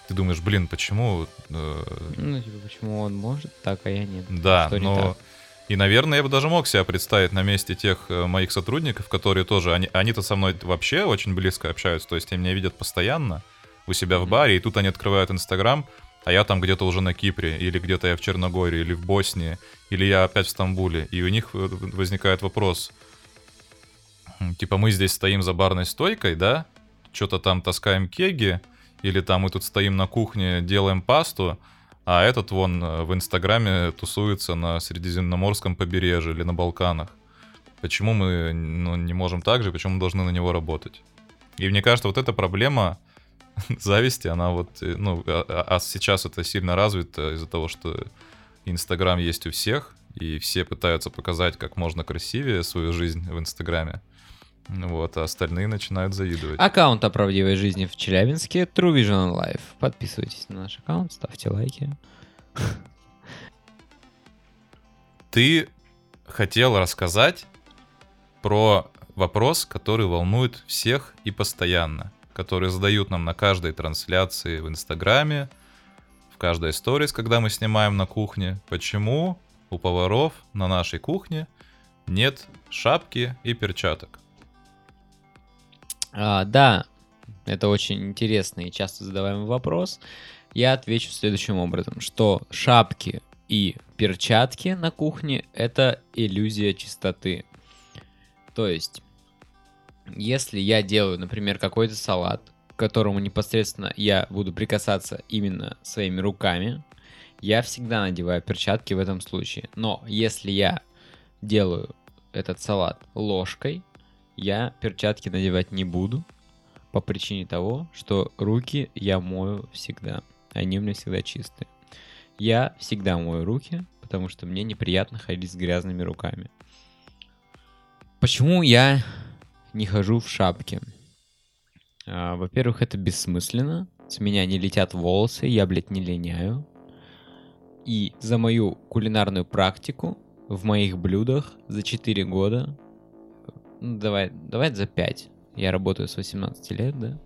ты думаешь, блин, почему... Э... Ну, типа, почему он может так, а я нет? Да, что но... Не и, наверное, я бы даже мог себя представить на месте тех э, моих сотрудников, которые тоже, они, они-то со мной вообще очень близко общаются, то есть они меня видят постоянно у себя в баре, и тут они открывают Инстаграм, а я там где-то уже на Кипре, или где-то я в Черногории, или в Боснии, или я опять в Стамбуле, и у них возникает вопрос, типа мы здесь стоим за барной стойкой, да, что-то там таскаем кеги, или там мы тут стоим на кухне, делаем пасту, а этот вон э, в Инстаграме тусуется на Средиземноморском побережье или на Балканах. Почему мы ну, не можем так же, почему мы должны на него работать? И мне кажется, вот эта проблема зависти, она вот, э, ну, а, а, а сейчас это сильно развито из-за того, что Инстаграм есть у всех, и все пытаются показать как можно красивее свою жизнь в Инстаграме. Вот, а остальные начинают завидовать. Аккаунт о правдивой жизни в Челябинске True Vision Life. Подписывайтесь на наш аккаунт, ставьте лайки. Ты хотел рассказать про вопрос, который волнует всех и постоянно, который задают нам на каждой трансляции в Инстаграме, в каждой сторис, когда мы снимаем на кухне. Почему у поваров на нашей кухне нет шапки и перчаток? А, да, это очень интересный и часто задаваемый вопрос. Я отвечу следующим образом, что шапки и перчатки на кухне — это иллюзия чистоты. То есть, если я делаю, например, какой-то салат, к которому непосредственно я буду прикасаться именно своими руками, я всегда надеваю перчатки в этом случае. Но если я делаю этот салат ложкой, я перчатки надевать не буду по причине того, что руки я мою всегда. Они у меня всегда чистые. Я всегда мою руки, потому что мне неприятно ходить с грязными руками. Почему я не хожу в шапке? А, во-первых, это бессмысленно. С меня не летят волосы, я, блядь, не линяю. И за мою кулинарную практику в моих блюдах за 4 года, ну, давай, давай за 5, я работаю с 18 лет, да,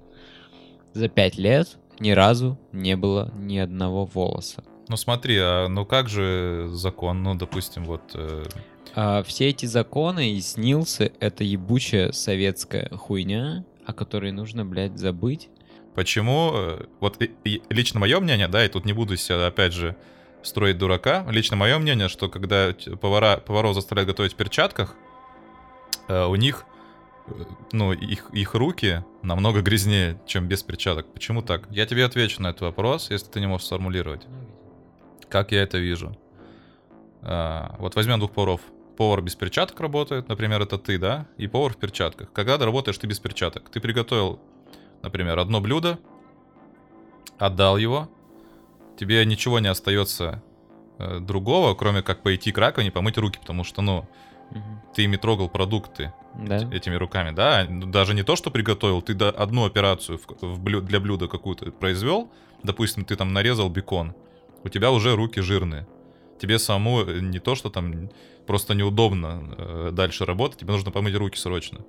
за 5 лет ни разу не было ни одного волоса. Ну смотри, а ну как же закон, ну допустим, вот... Э... А, все эти законы и снился это ебучая советская хуйня, о которой нужно, блядь, забыть. Почему? Э, вот лично мое мнение, да, и тут не буду себя, опять же, строить дурака. Лично мое мнение, что когда повара, поваров заставляют готовить в перчатках, у них, э, ну, их, их руки намного грязнее, чем без перчаток. Почему так? Я тебе отвечу на этот вопрос, если ты не можешь сформулировать. Как я это вижу? А, вот возьмем двух поваров. Повар без перчаток работает, например, это ты, да? И повар в перчатках. Когда работаешь ты без перчаток? Ты приготовил, например, одно блюдо, отдал его, тебе ничего не остается э, другого, кроме как пойти к раковине, помыть руки, потому что, ну, угу. ты ими трогал продукты да. этими руками, да? Даже не то, что приготовил, ты да, одну операцию в, в блю, для блюда какую-то произвел, допустим, ты там нарезал бекон, у тебя уже руки жирные. Тебе самому э, не то, что там просто неудобно э, дальше работать, тебе нужно помыть руки срочно.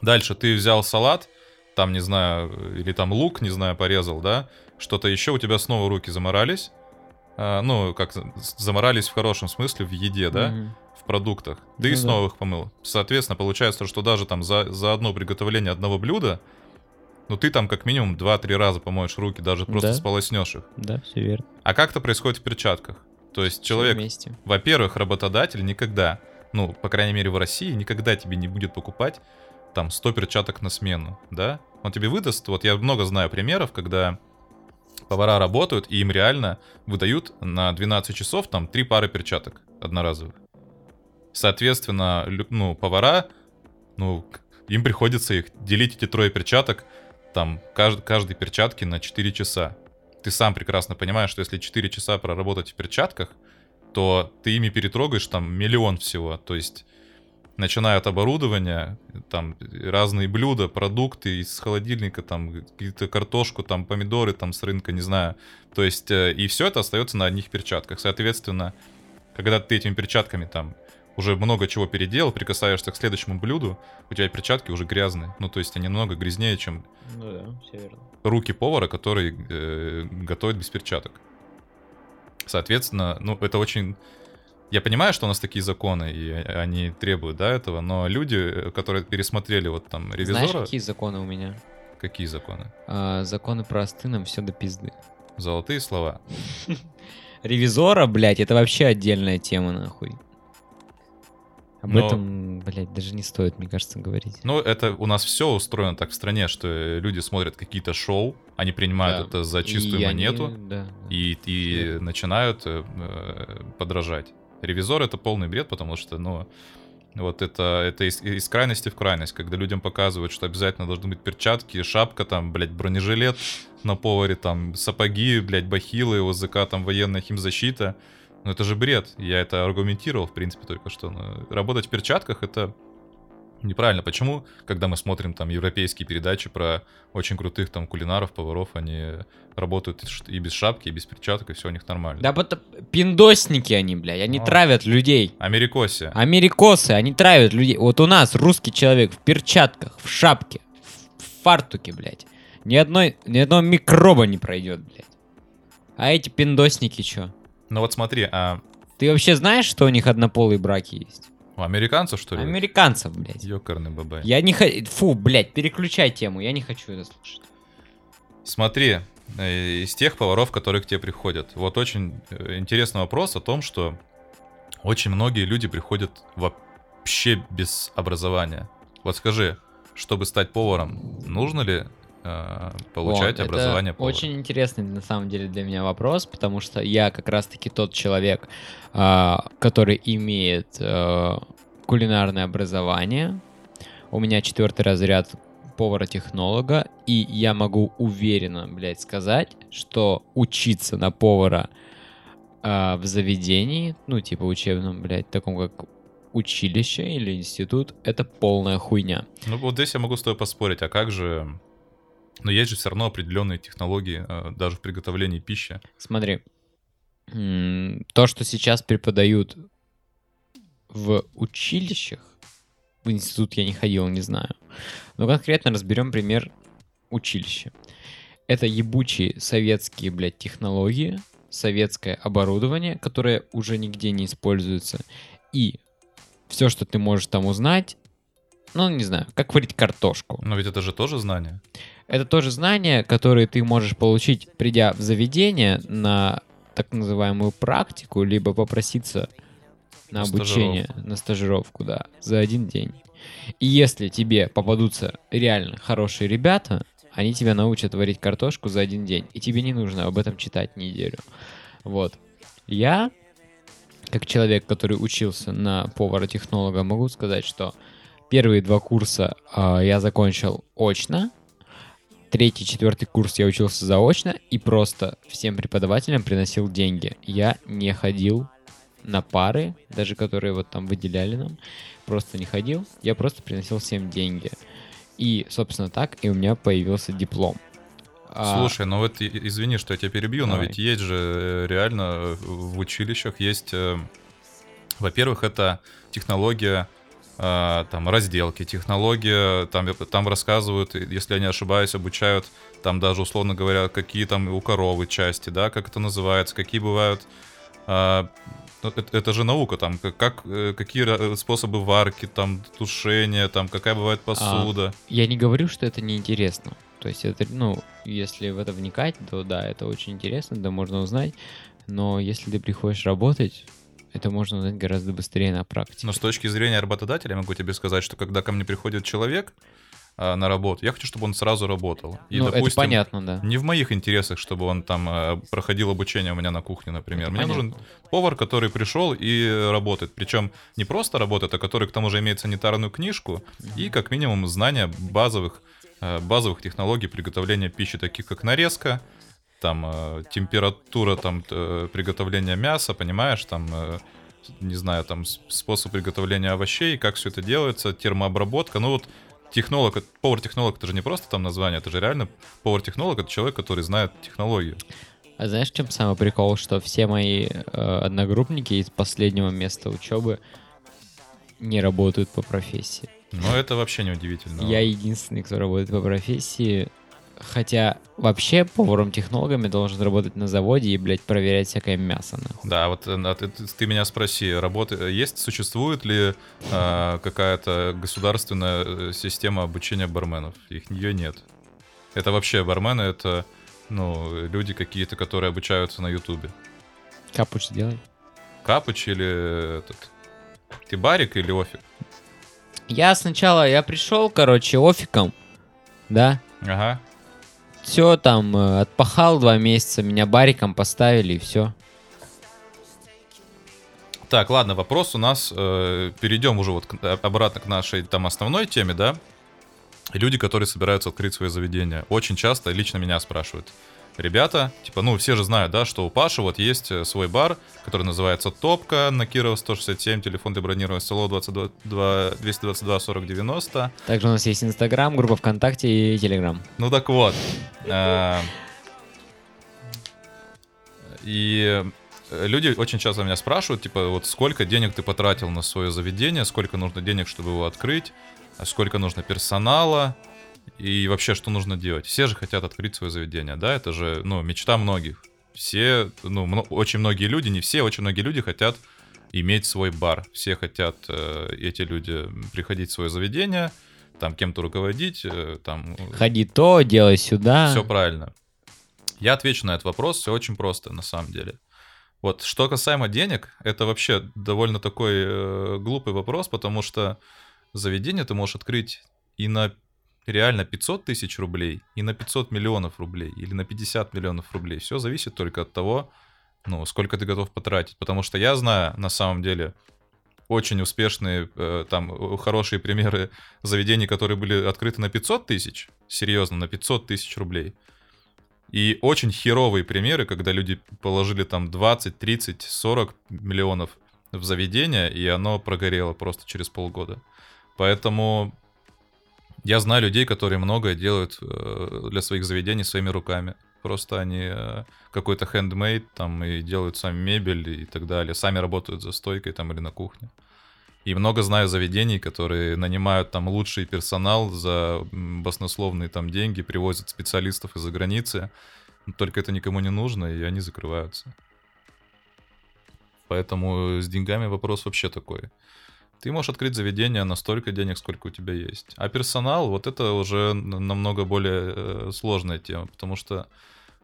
Дальше ты взял салат, там, не знаю, или там лук, не знаю, порезал, да, что-то еще, у тебя снова руки заморались. А, ну, как заморались в хорошем смысле в еде, да, mm-hmm. В продуктах. Ты ну, снова да. их помыл. Соответственно, получается, что даже там за, за одно приготовление одного блюда, ну, ты там как минимум 2-3 раза помоешь руки, даже просто да. сполоснешь их. Да, все верно. А как это происходит в перчатках? То есть человек, во-первых, работодатель никогда, ну, по крайней мере в России, никогда тебе не будет покупать там 100 перчаток на смену, да? Он тебе выдаст, вот я много знаю примеров, когда повара работают, и им реально выдают на 12 часов там три пары перчаток одноразовых. Соответственно, ну, повара, ну, им приходится их делить эти трое перчаток, там, кажд, каждой перчатки на 4 часа. Ты сам прекрасно понимаешь, что если 4 часа проработать в перчатках, то ты ими перетрогаешь там миллион всего. То есть начиная от оборудования, там разные блюда, продукты из холодильника, там какие-то картошку, там помидоры, там с рынка, не знаю. То есть, э, и все это остается на одних перчатках. Соответственно, когда ты этими перчатками там уже много чего переделал, прикасаешься к следующему блюду, у тебя перчатки уже грязные. Ну, то есть они намного грязнее, чем ну да, все верно. руки повара, который э, готовит без перчаток. Соответственно, ну, это очень я понимаю, что у нас такие законы, и они требуют, да, этого, но люди, которые пересмотрели вот там ревизора... Знаешь, какие законы у меня? Какие законы? А, законы просты, нам все до пизды. Золотые слова. Ревизора, блядь, это вообще отдельная тема, нахуй. Об Но... этом, блядь, даже не стоит, мне кажется, говорить. Ну, это у нас все устроено так в стране, что люди смотрят какие-то шоу, они принимают да. это за чистую и монету они... да, и, и да. начинают э, э подражать. Ревизор это полный бред, потому что, ну, вот это, это из, из крайности в крайность, когда людям показывают, что обязательно должны быть перчатки, шапка, там, блядь, бронежилет на поваре, там, сапоги, блядь, бахилы, ОЗК, там, военная химзащита. Ну это же бред. Я это аргументировал, в принципе, только что. Но работать в перчатках это неправильно. Почему, когда мы смотрим там европейские передачи про очень крутых там кулинаров, поваров, они работают и без шапки, и без перчаток, и все у них нормально. Да вот пиндосники они, блядь, они О. травят людей. Америкосы. Америкосы, они травят людей. Вот у нас русский человек в перчатках, в шапке, в фартуке, блядь. Ни одной, ни одного микроба не пройдет, блядь. А эти пиндосники чё? Ну вот смотри, а... Ты вообще знаешь, что у них однополые браки есть? У американцев, что ли? Американцев, блядь. Ёкарный бабай. Я не хочу... Фу, блядь, переключай тему, я не хочу это слушать. Смотри, э, из тех поваров, которые к тебе приходят. Вот очень э, интересный вопрос о том, что очень многие люди приходят вообще без образования. Вот скажи, чтобы стать поваром, нужно ли получать О, образование повара? очень интересный на самом деле для меня вопрос, потому что я как раз-таки тот человек, а, который имеет э, кулинарное образование. У меня четвертый разряд повара-технолога, и я могу уверенно, блядь, сказать, что учиться на повара а, в заведении, ну, типа учебном, блядь, таком как училище или институт, это полная хуйня. Ну вот здесь я могу с тобой поспорить, а как же... Но есть же все равно определенные технологии, э, даже в приготовлении пищи. Смотри, то, что сейчас преподают в училищах, в институт я не ходил, не знаю. Но конкретно разберем пример училища. Это ебучие советские, блядь, технологии, советское оборудование, которое уже нигде не используется. И все, что ты можешь там узнать, ну, не знаю, как варить картошку. Но ведь это же тоже знание. Это тоже знания, которые ты можешь получить, придя в заведение на так называемую практику, либо попроситься на, обучение, на стажировку, да, за один день. И если тебе попадутся реально хорошие ребята, они тебя научат варить картошку за один день, и тебе не нужно об этом читать неделю. Вот. Я, как человек, который учился на повара-технолога, могу сказать, что первые два курса а, я закончил очно, третий, четвертый курс я учился заочно и просто всем преподавателям приносил деньги. Я не ходил на пары, даже которые вот там выделяли нам, просто не ходил, я просто приносил всем деньги. И, собственно, так и у меня появился диплом. А, Слушай, ну вот извини, что я тебя перебью, но Давай. ведь есть же э, реально э, в училищах есть, э, во-первых, это технология э, там разделки, технология, там, э, там рассказывают, э, если я не ошибаюсь, обучают там даже условно говоря, какие там у коровы части, да, как это называется, какие бывают а, ну, это, это же наука, там, как, э, какие ра- способы варки, там, тушения, там, какая бывает посуда. Я не говорю, что это неинтересно. То есть это, ну, если в это вникать, то да, это очень интересно, да, можно узнать. Но если ты приходишь работать, это можно узнать гораздо быстрее на практике. Но с точки зрения работодателя, я могу тебе сказать, что когда ко мне приходит человек а, на работу, я хочу, чтобы он сразу работал. И, ну, это допустим, понятно, да. Не в моих интересах, чтобы он там э, проходил обучение у меня на кухне, например. Это Мне понятно. нужен повар, который пришел и работает. Причем не просто работает, а который к тому же имеет санитарную книжку и как минимум знания базовых, э, базовых технологий приготовления пищи, таких как нарезка, там э, температура там э, приготовления мяса, понимаешь, там э, не знаю, там способ приготовления овощей, как все это делается, термообработка. Ну вот технолог, повар-технолог, это же не просто там название, это же реально повар-технолог, это человек, который знает технологию. А знаешь, в чем самый прикол, что все мои э, одногруппники из последнего места учебы не работают по профессии. Но это вообще не удивительно. Я единственный, кто работает по профессии. Хотя вообще поваром-технологами должен работать на заводе и, блядь, проверять всякое мясо, нахуй. Да, вот э, а ты, ты- меня спроси, работа, есть, существует ли э, какая-то государственная э, система обучения барменов? Их ее нет. Это вообще бармены, это ну, люди какие-то, которые обучаются на Ютубе. Капуч делай. Капыч или этот... Ты барик или офик? Я сначала, я пришел, короче, офиком, да, Ага. Все там, э, отпахал два месяца, меня бариком поставили и все. Так, ладно, вопрос у нас. э, перейдем уже вот к- э, обратно к нашей там основной теме, да? Люди, которые собираются открыть свое заведение, очень часто лично меня спрашивают. Ребята, типа, ну, все же знают, да, что у Паши вот есть э, свой бар, который называется Топка, на Кирова 167, телефон для бронирования село 22, 222 40 90. Также у нас есть Инстаграм, группа ВКонтакте и Телеграм. Ну так вот. э, И э, люди очень часто меня спрашивают, типа, вот сколько денег ты потратил на свое заведение, сколько нужно денег, чтобы его открыть, а сколько нужно персонала, и вообще, что нужно делать. Все же хотят открыть свое заведение, да, это же, ну, мечта многих. Все, ну, мно- очень многие люди, не все, очень многие люди хотят иметь свой бар. Все хотят, э, эти люди, приходить в свое заведение, там кем-то руководить, э, там... Ходи то, делай сюда. Все правильно. Я отвечу на этот вопрос, все очень просто на самом деле. Вот что касаемо денег, это вообще довольно такой э, глупый вопрос, потому что заведение ты можешь открыть и на реально 500 тысяч рублей, и на 500 миллионов рублей, или на 50 миллионов рублей. Все зависит только от того, ну, сколько ты готов потратить. Потому что я знаю, на самом деле, очень успешные, э, там, хорошие примеры заведений, которые были открыты на 500 тысяч, серьезно, на 500 тысяч рублей. И очень херовые примеры, когда люди положили там 20, 30, 40 миллионов в заведение, и оно прогорело просто через полгода. Поэтому я знаю людей, которые многое делают э, для своих заведений своими руками. Просто они э, какой-то хендмейд там и делают сами мебель и так далее. Сами работают за стойкой там или на кухне. И много знаю заведений, которые нанимают там лучший персонал за баснословные там деньги, привозят специалистов из-за границы. Только это никому не нужно, и они закрываются. Поэтому с деньгами вопрос вообще такой. Ты можешь открыть заведение на столько денег, сколько у тебя есть. А персонал, вот это уже намного более э, сложная тема, потому что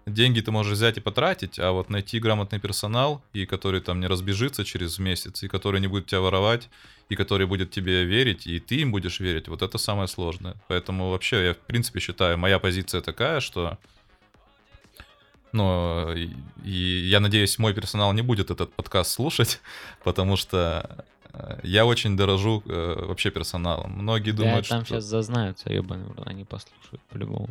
деньги ты можешь взять и потратить, а вот найти грамотный персонал, и который там не разбежится через месяц, и который не будет тебя воровать, и который будет тебе верить, и ты им будешь верить, вот это самое сложное. Поэтому вообще я в принципе считаю, моя позиция такая, что ну, и, и я надеюсь, мой персонал не будет этот подкаст слушать, потому что я очень дорожу э, вообще персоналом. Многие думают, да, там что... сейчас зазнаются, ебаный, они послушают по-любому.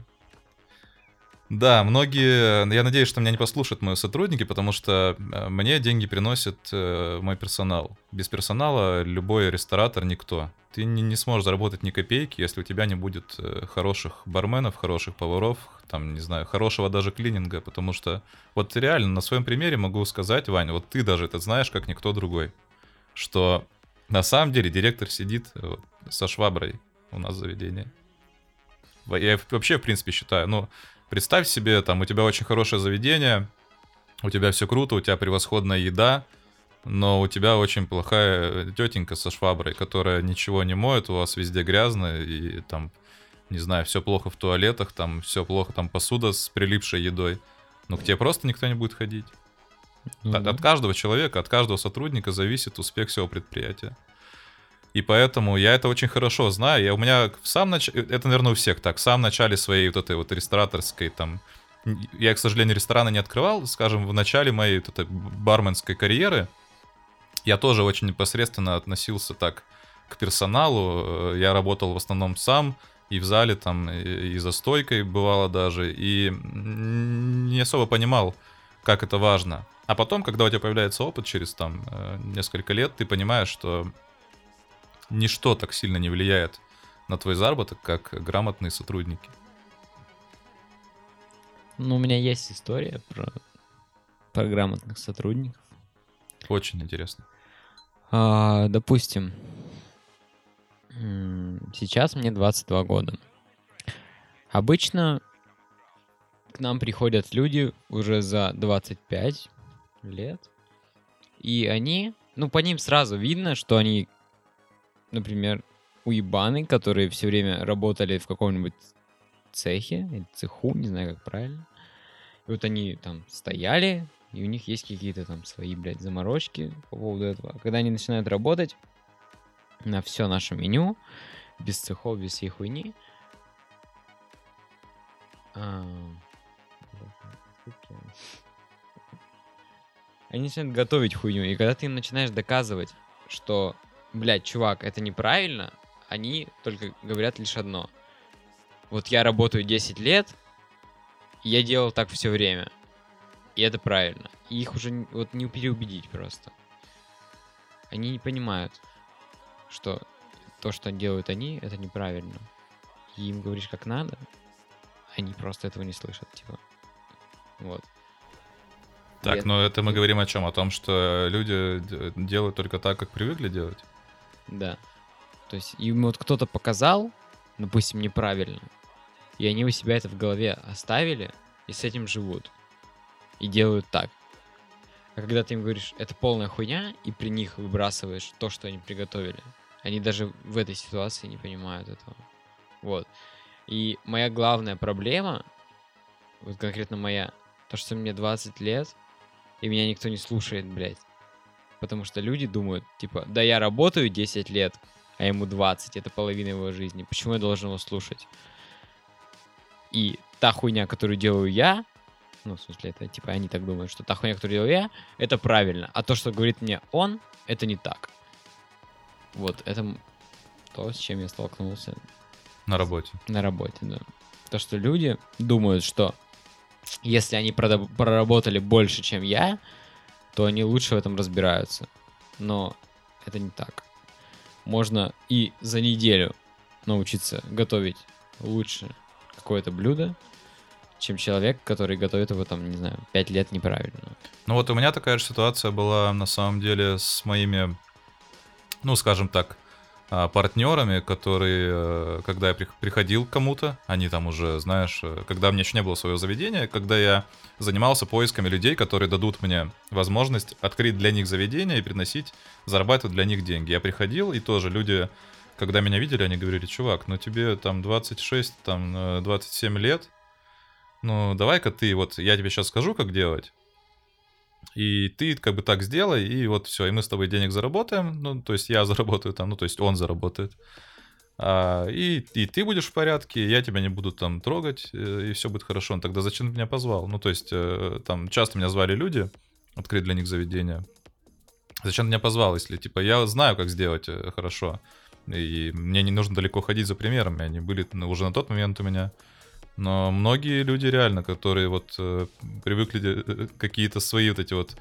Да, многие, я надеюсь, что меня не послушают мои сотрудники, потому что э, мне деньги приносит э, мой персонал. Без персонала любой ресторатор никто. Ты не, не сможешь заработать ни копейки, если у тебя не будет э, хороших барменов, хороших поваров, там, не знаю, хорошего даже клининга, потому что вот реально на своем примере могу сказать, Ваня, вот ты даже это знаешь, как никто другой, что на самом деле директор сидит со шваброй у нас в. Я вообще, в принципе, считаю, ну, Представь себе, там у тебя очень хорошее заведение, у тебя все круто, у тебя превосходная еда, но у тебя очень плохая тетенька со шваброй, которая ничего не моет, у вас везде грязно, и там, не знаю, все плохо в туалетах, там все плохо, там посуда с прилипшей едой. Ну, к тебе просто никто не будет ходить. Mm-hmm. От, каждого человека, от каждого сотрудника зависит успех всего предприятия. И поэтому я это очень хорошо знаю. Я у меня в самом начале, это, наверное, у всех так, в самом начале своей вот этой вот рестораторской там, я, к сожалению, рестораны не открывал, скажем, в начале моей вот этой барменской карьеры, я тоже очень непосредственно относился так к персоналу. Я работал в основном сам, и в зале там, и, и за стойкой бывало даже, и не особо понимал, как это важно. А потом, когда у тебя появляется опыт через там э, несколько лет, ты понимаешь, что ничто так сильно не влияет на твой заработок, как грамотные сотрудники. Ну, у меня есть история про, про грамотных сотрудников. Очень интересно. А, допустим, сейчас мне 22 года. Обычно к нам приходят люди уже за 25 лет, и они, ну, по ним сразу видно, что они например, уебаны, которые все время работали в каком-нибудь цехе или цеху, не знаю, как правильно. И вот они там стояли, и у них есть какие-то там свои, блядь, заморочки по поводу этого. А когда они начинают работать на все наше меню, без цехов, без всей хуйни, а... они начинают готовить хуйню. И когда ты им начинаешь доказывать, что блядь, чувак, это неправильно, они только говорят лишь одно. Вот я работаю 10 лет, и я делал так все время. И это правильно. И их уже вот не переубедить просто. Они не понимают, что то, что делают они, это неправильно. И им говоришь как надо, они просто этого не слышат, типа. Вот. Так, но это мы говорим о чем? О том, что люди делают только так, как привыкли делать? Да. То есть им вот кто-то показал, допустим, неправильно, и они у себя это в голове оставили и с этим живут. И делают так. А когда ты им говоришь, это полная хуйня, и при них выбрасываешь то, что они приготовили, они даже в этой ситуации не понимают этого. Вот. И моя главная проблема, вот конкретно моя, то, что мне 20 лет, и меня никто не слушает, блядь. Потому что люди думают, типа, да я работаю 10 лет, а ему 20, это половина его жизни. Почему я должен его слушать? И та хуйня, которую делаю я, ну, в смысле, это, типа, они так думают, что та хуйня, которую делаю я, это правильно. А то, что говорит мне он, это не так. Вот, это то, с чем я столкнулся На работе. на работе, да. То, что люди думают, что если они проработали больше, чем я, то они лучше в этом разбираются. Но это не так. Можно и за неделю научиться готовить лучше какое-то блюдо, чем человек, который готовит его там, не знаю, 5 лет неправильно. Ну вот у меня такая же ситуация была на самом деле с моими, ну скажем так, партнерами, которые, э, когда я прих- приходил к кому-то, они там уже, знаешь, э, когда у меня еще не было своего заведения, когда я занимался поисками людей, которые дадут мне возможность открыть для них заведение и приносить, зарабатывать для них деньги. Я приходил, и тоже люди, когда меня видели, они говорили, чувак, ну тебе там 26, там э, 27 лет, ну давай-ка ты, вот я тебе сейчас скажу, как делать, и ты как бы так сделай, и вот все, и мы с тобой денег заработаем, ну, то есть я заработаю там, ну, то есть он заработает. А, и, и ты будешь в порядке, я тебя не буду там трогать, э, и все будет хорошо. Он тогда зачем ты меня позвал? Ну, то есть э, там часто меня звали люди, открыть для них заведение. Зачем ты меня позвал, если, типа, я знаю, как сделать э, хорошо, и мне не нужно далеко ходить за примерами, они были уже на тот момент у меня. Но многие люди реально, которые вот э, привыкли э, какие-то свои вот эти вот,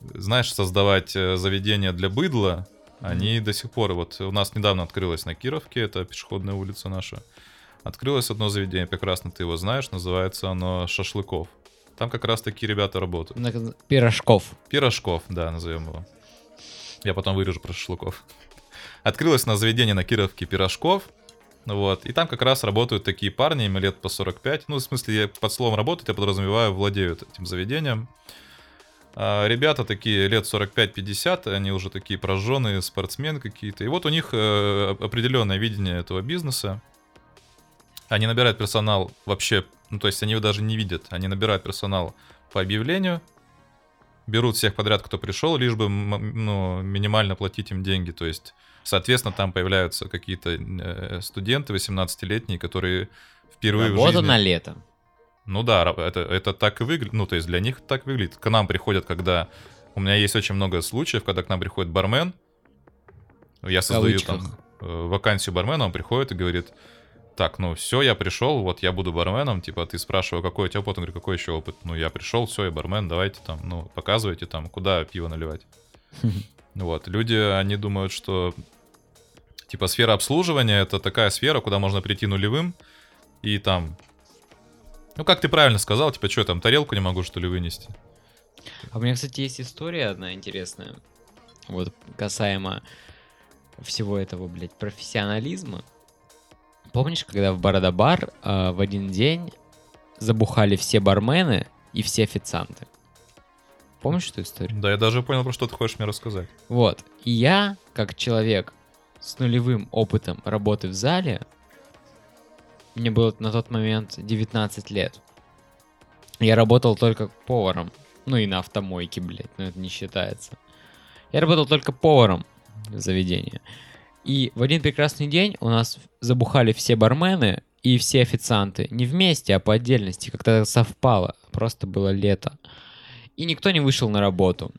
знаешь, создавать э, заведения для быдла, они до сих пор, вот у нас недавно открылось на Кировке, это пешеходная улица наша, открылось одно заведение, прекрасно ты его знаешь, называется оно Шашлыков. Там как раз такие ребята работают. Пирожков. Пирожков, да, назовем его. Я потом вырежу про шашлыков. Открылось на заведение на Кировке Пирожков. Вот. И там как раз работают такие парни, им лет по 45. Ну, в смысле, я под словом работают, я подразумеваю, владеют этим заведением. А, ребята такие лет 45-50, они уже такие прожженные спортсмены какие-то. И вот у них э, определенное видение этого бизнеса. Они набирают персонал вообще, ну то есть они его даже не видят. Они набирают персонал по объявлению, берут всех подряд, кто пришел, лишь бы ну, минимально платить им деньги. То есть, соответственно, там появляются какие-то э, студенты 18-летние, которые впервые в Работа жизни... на лето. Ну да, это, это так и выглядит. Ну, то есть для них так выглядит. К нам приходят, когда... У меня есть очень много случаев, когда к нам приходит бармен. Я создаю там э, вакансию бармена, он приходит и говорит, так, ну все, я пришел, вот я буду барменом, типа, ты спрашиваю, какой у тебя опыт, он говорит, какой еще опыт? Ну, я пришел, все, я бармен, давайте там, ну, показывайте там, куда пиво наливать. Вот, люди, они думают, что, типа, сфера обслуживания — это такая сфера, куда можно прийти нулевым и там... Ну, как ты правильно сказал, типа, что, там, тарелку не могу, что ли, вынести? А у меня, кстати, есть история одна интересная. Вот касаемо всего этого, блядь, профессионализма. Помнишь, когда в Барадабар э, в один день забухали все бармены и все официанты? Помнишь эту историю? Да, я даже понял, про что ты хочешь мне рассказать. Вот. И я, как человек с нулевым опытом работы в зале, мне было на тот момент 19 лет. Я работал только поваром. Ну и на автомойке, блядь, но это не считается. Я работал только поваром в заведении. И в один прекрасный день у нас забухали все бармены и все официанты. Не вместе, а по отдельности. Как-то совпало. Просто было лето. И никто не вышел на работу.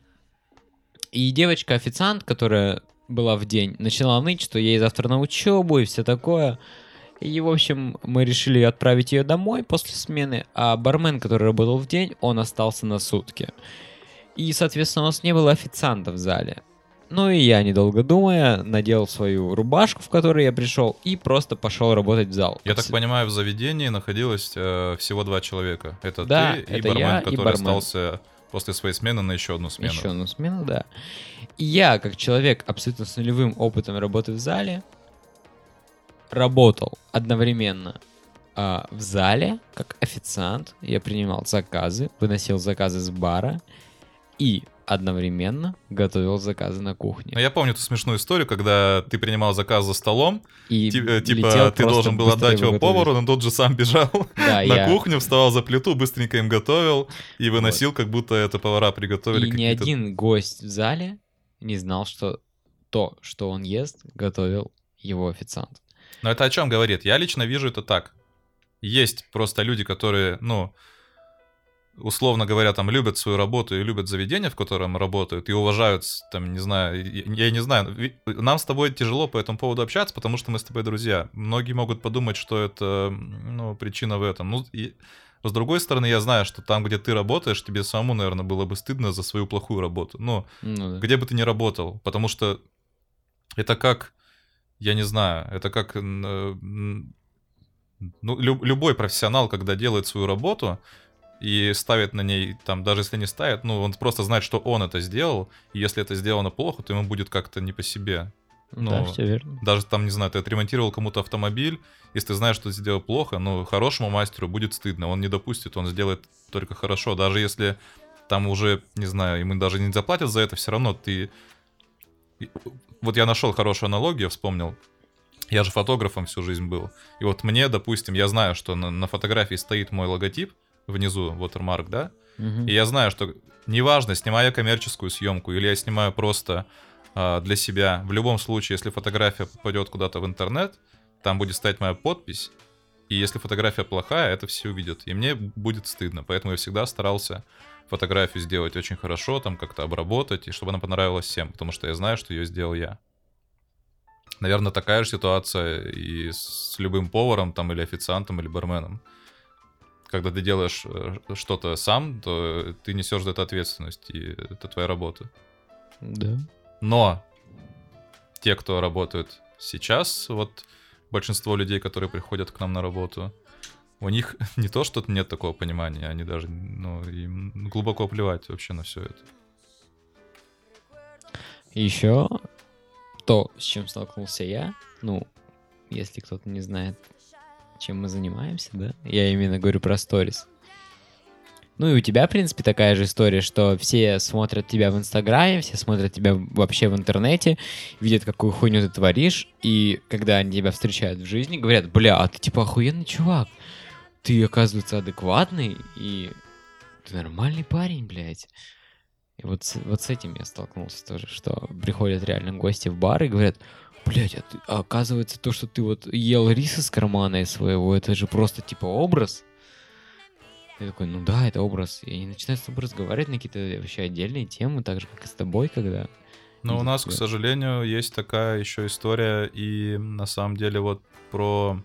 И девочка-официант, которая была в день, начала ныть, что ей завтра на учебу и все такое. И, в общем, мы решили отправить ее домой после смены, а бармен, который работал в день, он остался на сутки. И, соответственно, у нас не было официанта в зале. Ну и я, недолго думая, надел свою рубашку, в которой я пришел, и просто пошел работать в зал. Я так понимаю, в заведении находилось э, всего два человека. Это Да, ты и это бармен, я и который бармен. остался после своей смены на еще одну смену. Еще одну смену, да. Я, как человек абсолютно с нулевым опытом работы в зале, работал одновременно а, в зале как официант. Я принимал заказы, выносил заказы с бара. И одновременно готовил заказы на кухне. Я помню эту смешную историю, когда ты принимал заказ за столом, И ти- э, типа ты должен был отдать его готовить. повару, но тот же сам бежал Да, на я- кухню, вставал за плиту, быстренько им готовил и выносил, как будто это повара приготовили И ни один гость в зале не знал, что то, что он ест, готовил его официант. Но это о чем говорит? Я лично вижу это так. Есть просто люди, которые, ну, условно говоря, там любят свою работу и любят заведение, в котором работают, и уважают, там, не знаю, я не знаю, нам с тобой тяжело по этому поводу общаться, потому что мы с тобой друзья. Многие могут подумать, что это, ну, причина в этом. Ну, и с другой стороны, я знаю, что там, где ты работаешь, тебе самому, наверное, было бы стыдно за свою плохую работу. Ну, Ну, да. где бы ты ни работал, потому что это как, я не знаю, это как, э, ну, лю- любой профессионал, когда делает свою работу и ставит на ней, там, даже если не ставит, ну, он просто знает, что он это сделал, и если это сделано плохо, то ему будет как-то не по себе. Да, ну, все верно. Даже там, не знаю, ты отремонтировал кому-то автомобиль, если ты знаешь, что ты сделал плохо, ну, хорошему мастеру будет стыдно, он не допустит, он сделает только хорошо. Даже если там уже, не знаю, ему даже не заплатят за это, все равно ты... Вот я нашел хорошую аналогию, вспомнил. Я же фотографом всю жизнь был. И вот мне, допустим, я знаю, что на, на фотографии стоит мой логотип, внизу, watermark, да? Мгм. И я знаю, что неважно, снимаю я коммерческую съемку или я снимаю просто для себя, в любом случае, если фотография попадет куда-то в интернет, там будет стоять моя подпись, и если фотография плохая, это все увидят. И мне будет стыдно, поэтому я всегда старался фотографию сделать очень хорошо, там как-то обработать, и чтобы она понравилась всем, потому что я знаю, что ее сделал я. Наверное, такая же ситуация и с любым поваром там или официантом или барменом когда ты делаешь э, что-то сам, то ты несешь за это ответственность, и это твоя работа. Да. Но те, кто работают сейчас, вот большинство людей, которые приходят к нам на работу, у них не то, что нет такого понимания, они даже, ну, им глубоко плевать вообще на все это. Еще то, с чем столкнулся я, ну, если кто-то не знает, чем мы занимаемся, да, я именно говорю про сторис. Ну и у тебя, в принципе, такая же история, что все смотрят тебя в Инстаграме, все смотрят тебя вообще в интернете, видят, какую хуйню ты творишь, и когда они тебя встречают в жизни, говорят, бля, а ты типа охуенный чувак, ты, оказывается, адекватный, и ты нормальный парень, блядь. И вот вот с этим я столкнулся тоже, что приходят реально гости в бар и говорят, блядь, а, ты- оказывается то, что ты вот ел рис из кармана своего, это же просто типа образ. Я такой, ну да, это образ. И они начинают с тобой разговаривать на какие-то вообще отдельные темы, так же, как и с тобой, когда... Но у видят нас, к тебя. сожалению, есть такая еще история, и на самом деле вот про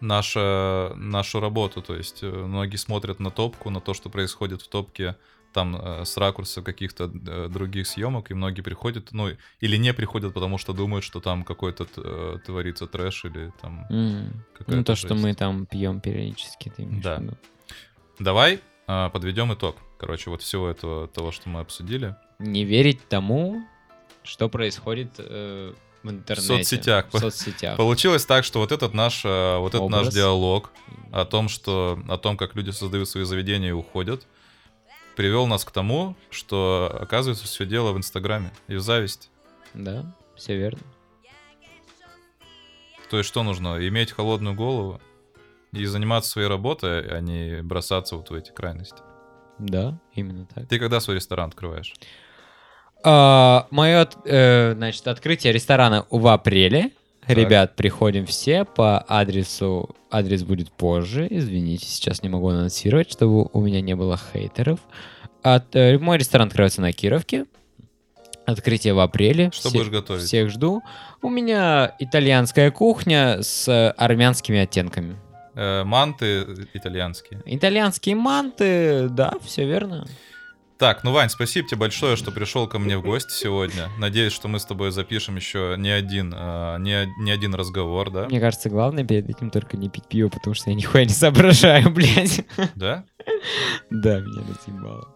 наша, нашу работу. То есть э, многие смотрят на топку, на то, что происходит в топке, там э, с ракурса каких-то э, других съемок, и многие приходят, ну, или не приходят, потому что думают, что там какой-то э, творится трэш или там какая-то Ну то, что мы там пьем периодически, ты Да. в виду. Давай а, подведем итог. Короче, вот всего этого, того, что мы обсудили. Не верить тому, что происходит э, в интернете. соцсетях. В соцсетях. Получилось так, что вот этот наш, вот этот наш диалог о том, что, о том, как люди создают свои заведения и уходят, привел нас к тому, что оказывается все дело в Инстаграме и в зависти. Да, все верно. То есть что нужно? Иметь холодную голову и заниматься своей работой, а не бросаться вот в эти крайности. Да, именно так. Ты когда свой ресторан открываешь? мое, э, значит, открытие ресторана в апреле. Ребят, приходим все по адресу. Адрес будет позже. Извините, сейчас не могу анонсировать, чтобы у меня не было хейтеров. От, э, мой ресторан открывается на Кировке. Открытие в апреле. Что Все- будешь готовить? Всех жду. У меня итальянская кухня с э, армянскими оттенками. Э, манты итальянские. Итальянские манты, да, все верно. Так, ну, Вань, спасибо тебе большое, что пришел ко мне в гости сегодня. Надеюсь, что мы с тобой запишем еще не один, а, не, не один разговор, да? Мне кажется, главное перед этим только не пить пиво, потому что я нихуя не соображаю, блядь. Да? Да, меня разъебало.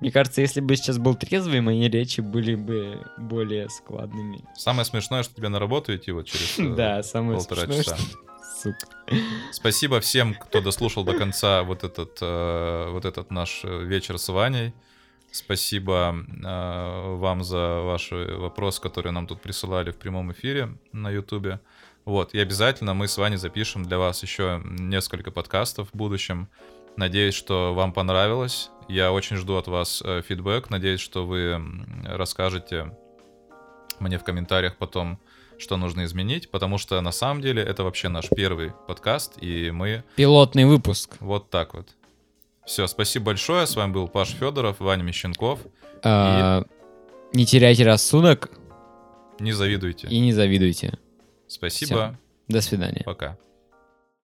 Мне кажется, если бы сейчас был трезвый, мои речи были бы более складными. Самое смешное, что тебе на работу идти вот через э, Да, самое полтора смешное, часа. что- Сука. Спасибо всем, кто дослушал до конца вот этот, э, вот этот наш э, вечер с Ваней. Спасибо э, вам за ваши вопросы, которые нам тут присылали в прямом эфире на Ютубе. Вот, и обязательно мы с Ваней запишем для вас еще несколько подкастов в будущем. Надеюсь, что вам понравилось. Я очень жду от вас э, фидбэк. Надеюсь, что вы расскажете мне в комментариях потом, что нужно изменить, потому что на самом деле это вообще наш первый подкаст, и мы Пилотный выпуск. вот так вот. Все, спасибо большое. С вами был Паш Федоров, Ваня Мещенков. А, Не теряйте рассудок Не завидуйте. и не завидуйте. Спасибо. До свидания. Пока.